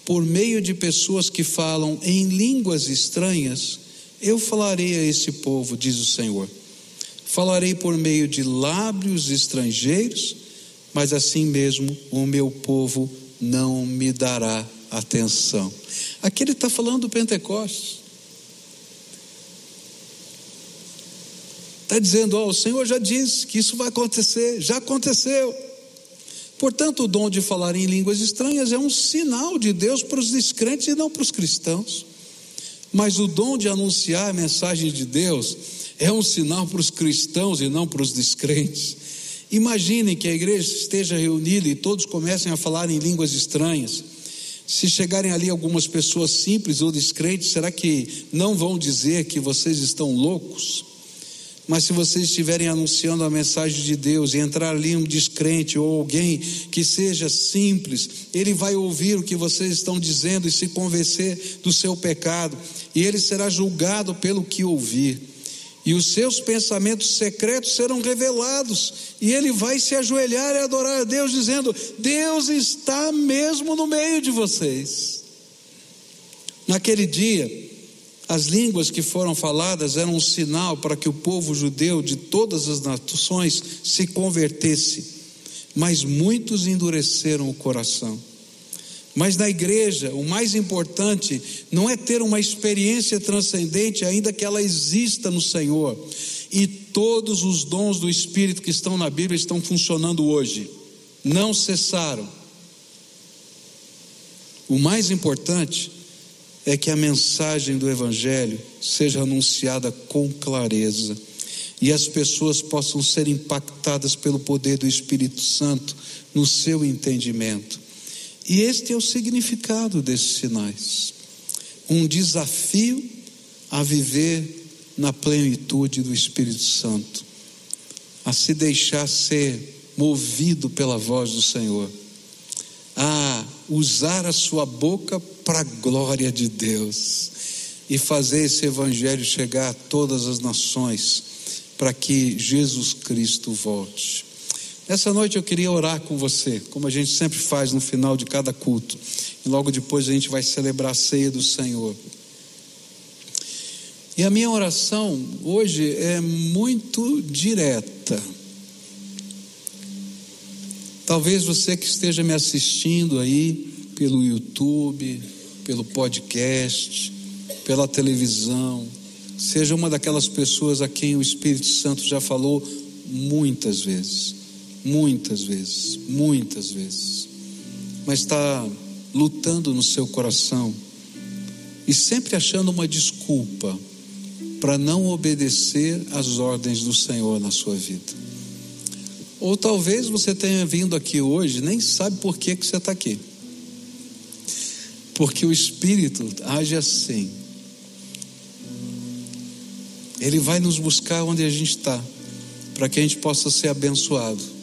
por meio de pessoas que falam em línguas estranhas, eu falarei a esse povo, diz o Senhor. Falarei por meio de lábios estrangeiros, mas assim mesmo o meu povo não me dará atenção. Aqui ele está falando do Pentecostes. Está dizendo, ó, o Senhor já disse que isso vai acontecer, já aconteceu. Portanto, o dom de falar em línguas estranhas é um sinal de Deus para os descrentes e não para os cristãos. Mas o dom de anunciar a mensagem de Deus é um sinal para os cristãos e não para os descrentes. Imaginem que a igreja esteja reunida e todos comecem a falar em línguas estranhas. Se chegarem ali algumas pessoas simples ou descrentes, será que não vão dizer que vocês estão loucos? Mas se vocês estiverem anunciando a mensagem de Deus e entrar ali um descrente ou alguém que seja simples, ele vai ouvir o que vocês estão dizendo e se convencer do seu pecado, e ele será julgado pelo que ouvir e os seus pensamentos secretos serão revelados, e ele vai se ajoelhar e adorar a Deus, dizendo: Deus está mesmo no meio de vocês. Naquele dia, as línguas que foram faladas eram um sinal para que o povo judeu de todas as nações se convertesse, mas muitos endureceram o coração. Mas na igreja, o mais importante não é ter uma experiência transcendente, ainda que ela exista no Senhor. E todos os dons do Espírito que estão na Bíblia estão funcionando hoje, não cessaram. O mais importante é que a mensagem do Evangelho seja anunciada com clareza e as pessoas possam ser impactadas pelo poder do Espírito Santo no seu entendimento. E este é o significado desses sinais. Um desafio a viver na plenitude do Espírito Santo, a se deixar ser movido pela voz do Senhor, a usar a sua boca para a glória de Deus e fazer esse evangelho chegar a todas as nações, para que Jesus Cristo volte. Essa noite eu queria orar com você, como a gente sempre faz no final de cada culto. E logo depois a gente vai celebrar a ceia do Senhor. E a minha oração hoje é muito direta. Talvez você que esteja me assistindo aí pelo YouTube, pelo podcast, pela televisão, seja uma daquelas pessoas a quem o Espírito Santo já falou muitas vezes muitas vezes, muitas vezes, mas está lutando no seu coração e sempre achando uma desculpa para não obedecer às ordens do Senhor na sua vida. Ou talvez você tenha vindo aqui hoje, nem sabe por que, que você está aqui. Porque o Espírito age assim. Ele vai nos buscar onde a gente está, para que a gente possa ser abençoado.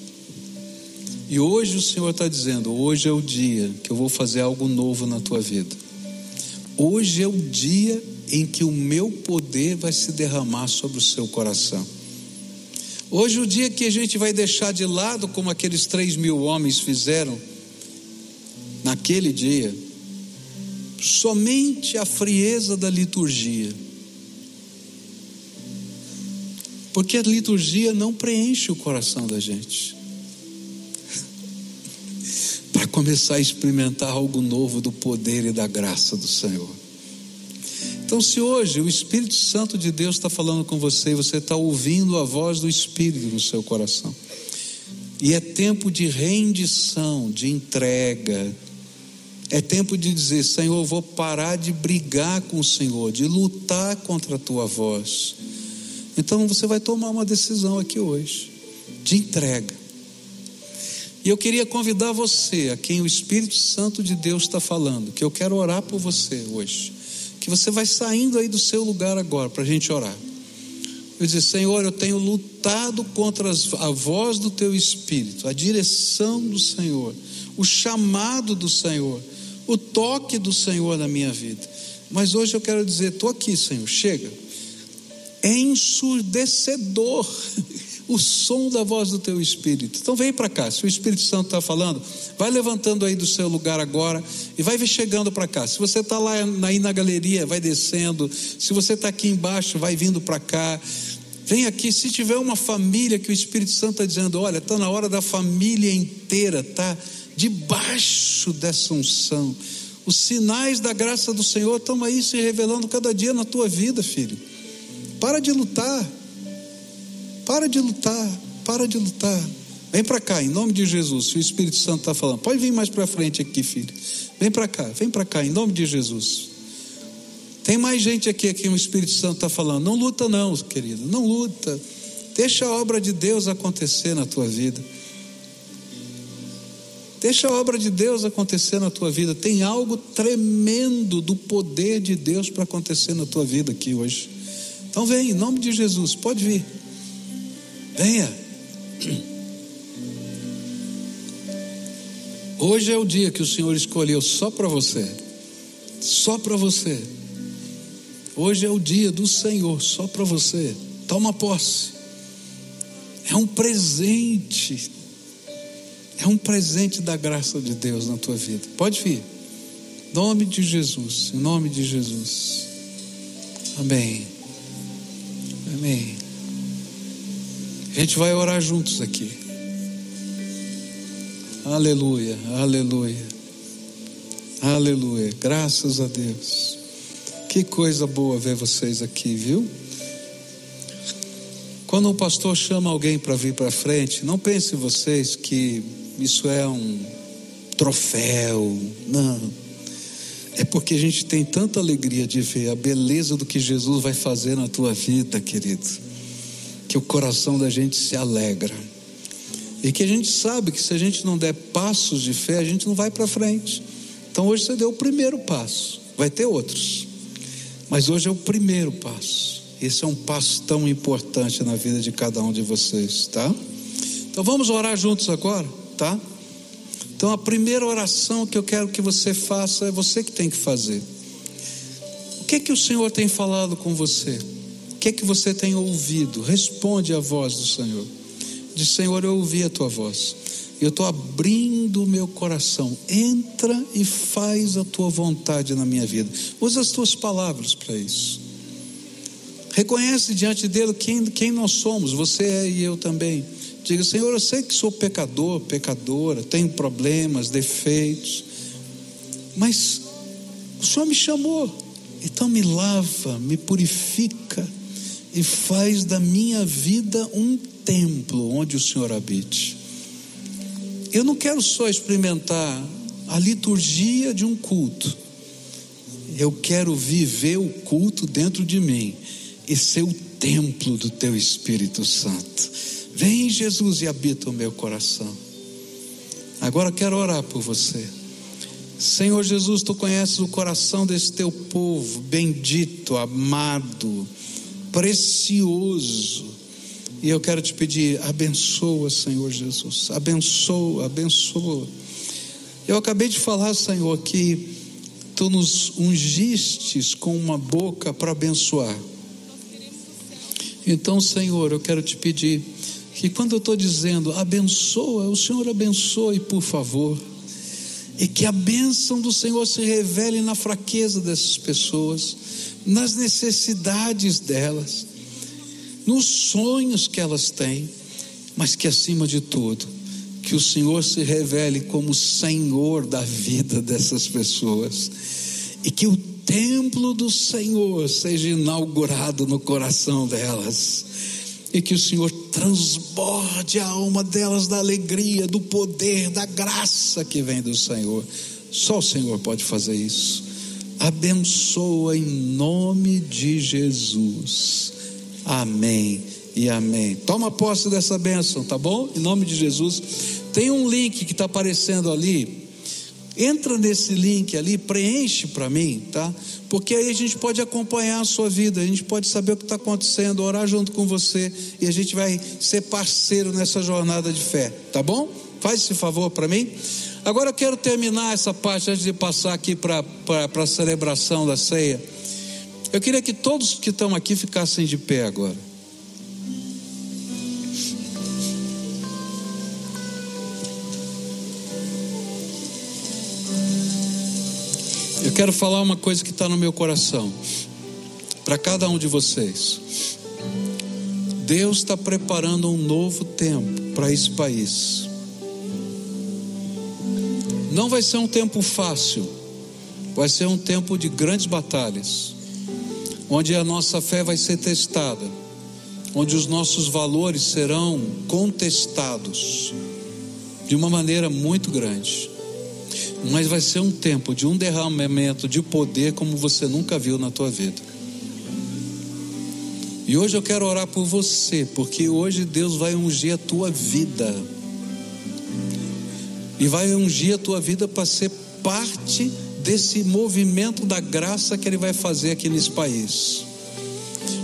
E hoje o Senhor está dizendo: hoje é o dia que eu vou fazer algo novo na tua vida. Hoje é o dia em que o meu poder vai se derramar sobre o seu coração. Hoje, o dia que a gente vai deixar de lado, como aqueles três mil homens fizeram, naquele dia, somente a frieza da liturgia. Porque a liturgia não preenche o coração da gente. Começar a experimentar algo novo do poder e da graça do Senhor. Então, se hoje o Espírito Santo de Deus está falando com você e você está ouvindo a voz do Espírito no seu coração, e é tempo de rendição, de entrega, é tempo de dizer: Senhor, eu vou parar de brigar com o Senhor, de lutar contra a tua voz. Então você vai tomar uma decisão aqui hoje, de entrega. E eu queria convidar você, a quem o Espírito Santo de Deus está falando, que eu quero orar por você hoje que você vai saindo aí do seu lugar agora para a gente orar. Eu dizer, Senhor, eu tenho lutado contra a voz do teu espírito, a direção do Senhor, o chamado do Senhor, o toque do Senhor na minha vida. Mas hoje eu quero dizer, estou aqui, Senhor, chega. É ensurdecedor <laughs> o som da voz do teu Espírito. Então vem para cá, se o Espírito Santo está falando, vai levantando aí do seu lugar agora e vai chegando para cá. Se você está lá aí na galeria, vai descendo. Se você está aqui embaixo, vai vindo para cá. Vem aqui, se tiver uma família que o Espírito Santo está dizendo, olha, está na hora da família inteira, tá debaixo dessa unção. Os sinais da graça do Senhor estão aí se revelando cada dia na tua vida, filho. Para de lutar. Para de lutar, para de lutar. Vem para cá, em nome de Jesus. O Espírito Santo está falando, pode vir mais para frente aqui, filho. Vem para cá, vem para cá, em nome de Jesus. Tem mais gente aqui que o Espírito Santo está falando. Não luta, não, querido, não luta. Deixa a obra de Deus acontecer na tua vida. Deixa a obra de Deus acontecer na tua vida. Tem algo tremendo do poder de Deus para acontecer na tua vida aqui hoje. Então vem, em nome de Jesus, pode vir. Venha. Hoje é o dia que o Senhor escolheu só para você. Só para você. Hoje é o dia do Senhor, só para você. Toma posse. É um presente. É um presente da graça de Deus na tua vida. Pode vir. Em nome de Jesus. Em nome de Jesus. Amém. Amém. A gente vai orar juntos aqui. Aleluia, aleluia, aleluia. Graças a Deus. Que coisa boa ver vocês aqui, viu? Quando o pastor chama alguém para vir para frente, não pense vocês que isso é um troféu. Não. É porque a gente tem tanta alegria de ver a beleza do que Jesus vai fazer na tua vida, querido que o coração da gente se alegra. E que a gente sabe que se a gente não der passos de fé, a gente não vai para frente. Então hoje você deu o primeiro passo, vai ter outros. Mas hoje é o primeiro passo. Esse é um passo tão importante na vida de cada um de vocês, tá? Então vamos orar juntos agora, tá? Então a primeira oração que eu quero que você faça é você que tem que fazer. O que que o Senhor tem falado com você? Que que você tem ouvido? Responde à voz do Senhor. Diz, Senhor, eu ouvi a tua voz. Eu estou abrindo o meu coração. Entra e faz a tua vontade na minha vida. Usa as tuas palavras para isso. Reconhece diante dele quem, quem nós somos, você é e eu também. Diga, Senhor, eu sei que sou pecador, pecadora, tenho problemas, defeitos, mas o Senhor me chamou, então me lava, me purifica e faz da minha vida um templo onde o Senhor habite. eu não quero só experimentar a liturgia de um culto, eu quero viver o culto dentro de mim e ser o templo do teu Espírito Santo. Vem, Jesus, e habita o meu coração. Agora quero orar por você. Senhor Jesus, tu conheces o coração desse teu povo, bendito, amado, precioso. E eu quero te pedir, abençoa, Senhor Jesus, abençoa, abençoa. Eu acabei de falar, Senhor, que tu nos ungistes com uma boca para abençoar. Então, Senhor, eu quero te pedir que quando eu estou dizendo abençoa, o Senhor abençoe, por favor. E que a bênção do Senhor se revele na fraqueza dessas pessoas, nas necessidades delas, nos sonhos que elas têm, mas que acima de tudo, que o Senhor se revele como Senhor da vida dessas pessoas e que o templo do Senhor seja inaugurado no coração delas e que o Senhor transborde a alma delas da alegria, do poder, da graça que vem do Senhor. Só o Senhor pode fazer isso. Abençoa em nome de Jesus. Amém e amém. Toma posse dessa bênção, tá bom? Em nome de Jesus. Tem um link que está aparecendo ali. Entra nesse link ali, preenche para mim, tá? Porque aí a gente pode acompanhar a sua vida, a gente pode saber o que está acontecendo, orar junto com você e a gente vai ser parceiro nessa jornada de fé, tá bom? Faz esse favor para mim. Agora eu quero terminar essa parte antes de passar aqui para a celebração da ceia. Eu queria que todos que estão aqui ficassem de pé agora. Eu quero falar uma coisa que está no meu coração, para cada um de vocês. Deus está preparando um novo tempo para esse país. Não vai ser um tempo fácil, vai ser um tempo de grandes batalhas, onde a nossa fé vai ser testada, onde os nossos valores serão contestados de uma maneira muito grande mas vai ser um tempo de um derramamento de poder como você nunca viu na tua vida. E hoje eu quero orar por você, porque hoje Deus vai ungir a tua vida. E vai ungir a tua vida para ser parte desse movimento da graça que Ele vai fazer aqui nesse país.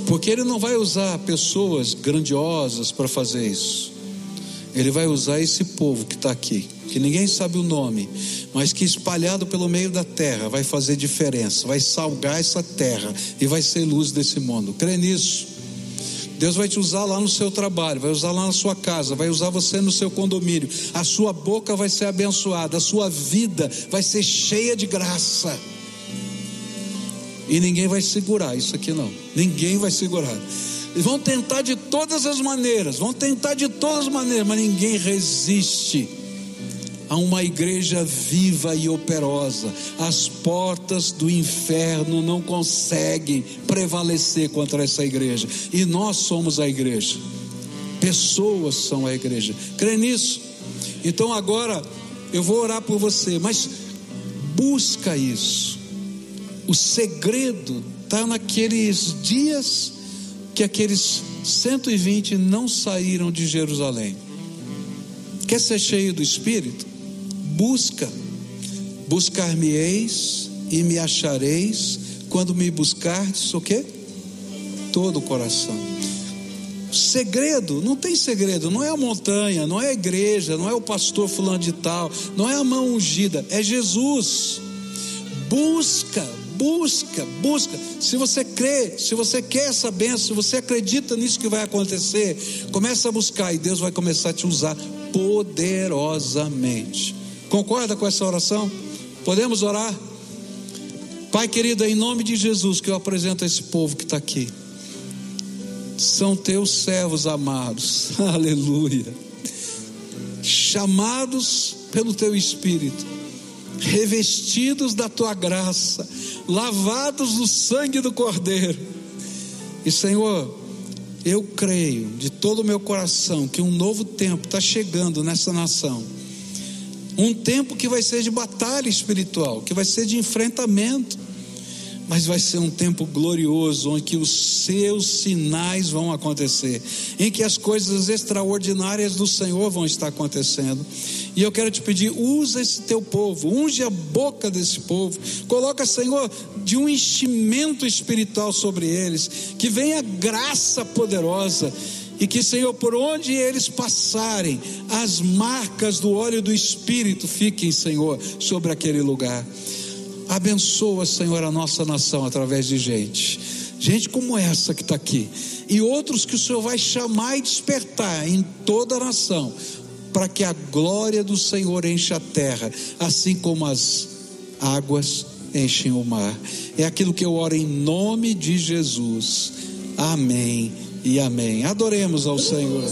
Porque Ele não vai usar pessoas grandiosas para fazer isso. Ele vai usar esse povo que está aqui, que ninguém sabe o nome, mas que espalhado pelo meio da terra vai fazer diferença, vai salgar essa terra e vai ser luz desse mundo. Crê nisso. Deus vai te usar lá no seu trabalho, vai usar lá na sua casa, vai usar você no seu condomínio. A sua boca vai ser abençoada, a sua vida vai ser cheia de graça. E ninguém vai segurar isso aqui não. Ninguém vai segurar. Eles vão tentar de todas as maneiras, vão tentar de todas as maneiras, mas ninguém resiste a uma igreja viva e operosa. As portas do inferno não conseguem prevalecer contra essa igreja. E nós somos a igreja. Pessoas são a igreja. Crê nisso? Então agora eu vou orar por você, mas busca isso. O segredo está naqueles dias que aqueles 120 não saíram de Jerusalém. Quer ser cheio do Espírito? Busca. Buscar-me-eis e me achareis quando me buscardes o quê? Todo o coração. Segredo, não tem segredo, não é a montanha, não é a igreja, não é o pastor fulano de tal, não é a mão ungida, é Jesus. Busca, busca, busca. Se você crê, se você quer essa benção, se você acredita nisso que vai acontecer, começa a buscar e Deus vai começar a te usar poderosamente. Concorda com essa oração? Podemos orar? Pai querido, em nome de Jesus que eu apresento a esse povo que está aqui. São teus servos amados, <laughs> aleluia. Chamados pelo teu Espírito, revestidos da tua graça, lavados no sangue do Cordeiro. E Senhor, eu creio de todo o meu coração que um novo tempo está chegando nessa nação Um tempo que vai ser de batalha espiritual, que vai ser de enfrentamento mas vai ser um tempo glorioso, onde os seus sinais vão acontecer, em que as coisas extraordinárias do Senhor vão estar acontecendo. E eu quero te pedir, usa esse teu povo, unge a boca desse povo, coloca, Senhor, de um enchimento espiritual sobre eles, que venha graça poderosa e que, Senhor, por onde eles passarem, as marcas do óleo do Espírito fiquem, Senhor, sobre aquele lugar. Abençoa, Senhor, a nossa nação através de gente, gente como essa que está aqui, e outros que o Senhor vai chamar e despertar em toda a nação, para que a glória do Senhor encha a terra, assim como as águas enchem o mar. É aquilo que eu oro em nome de Jesus. Amém e amém. Adoremos ao Senhor.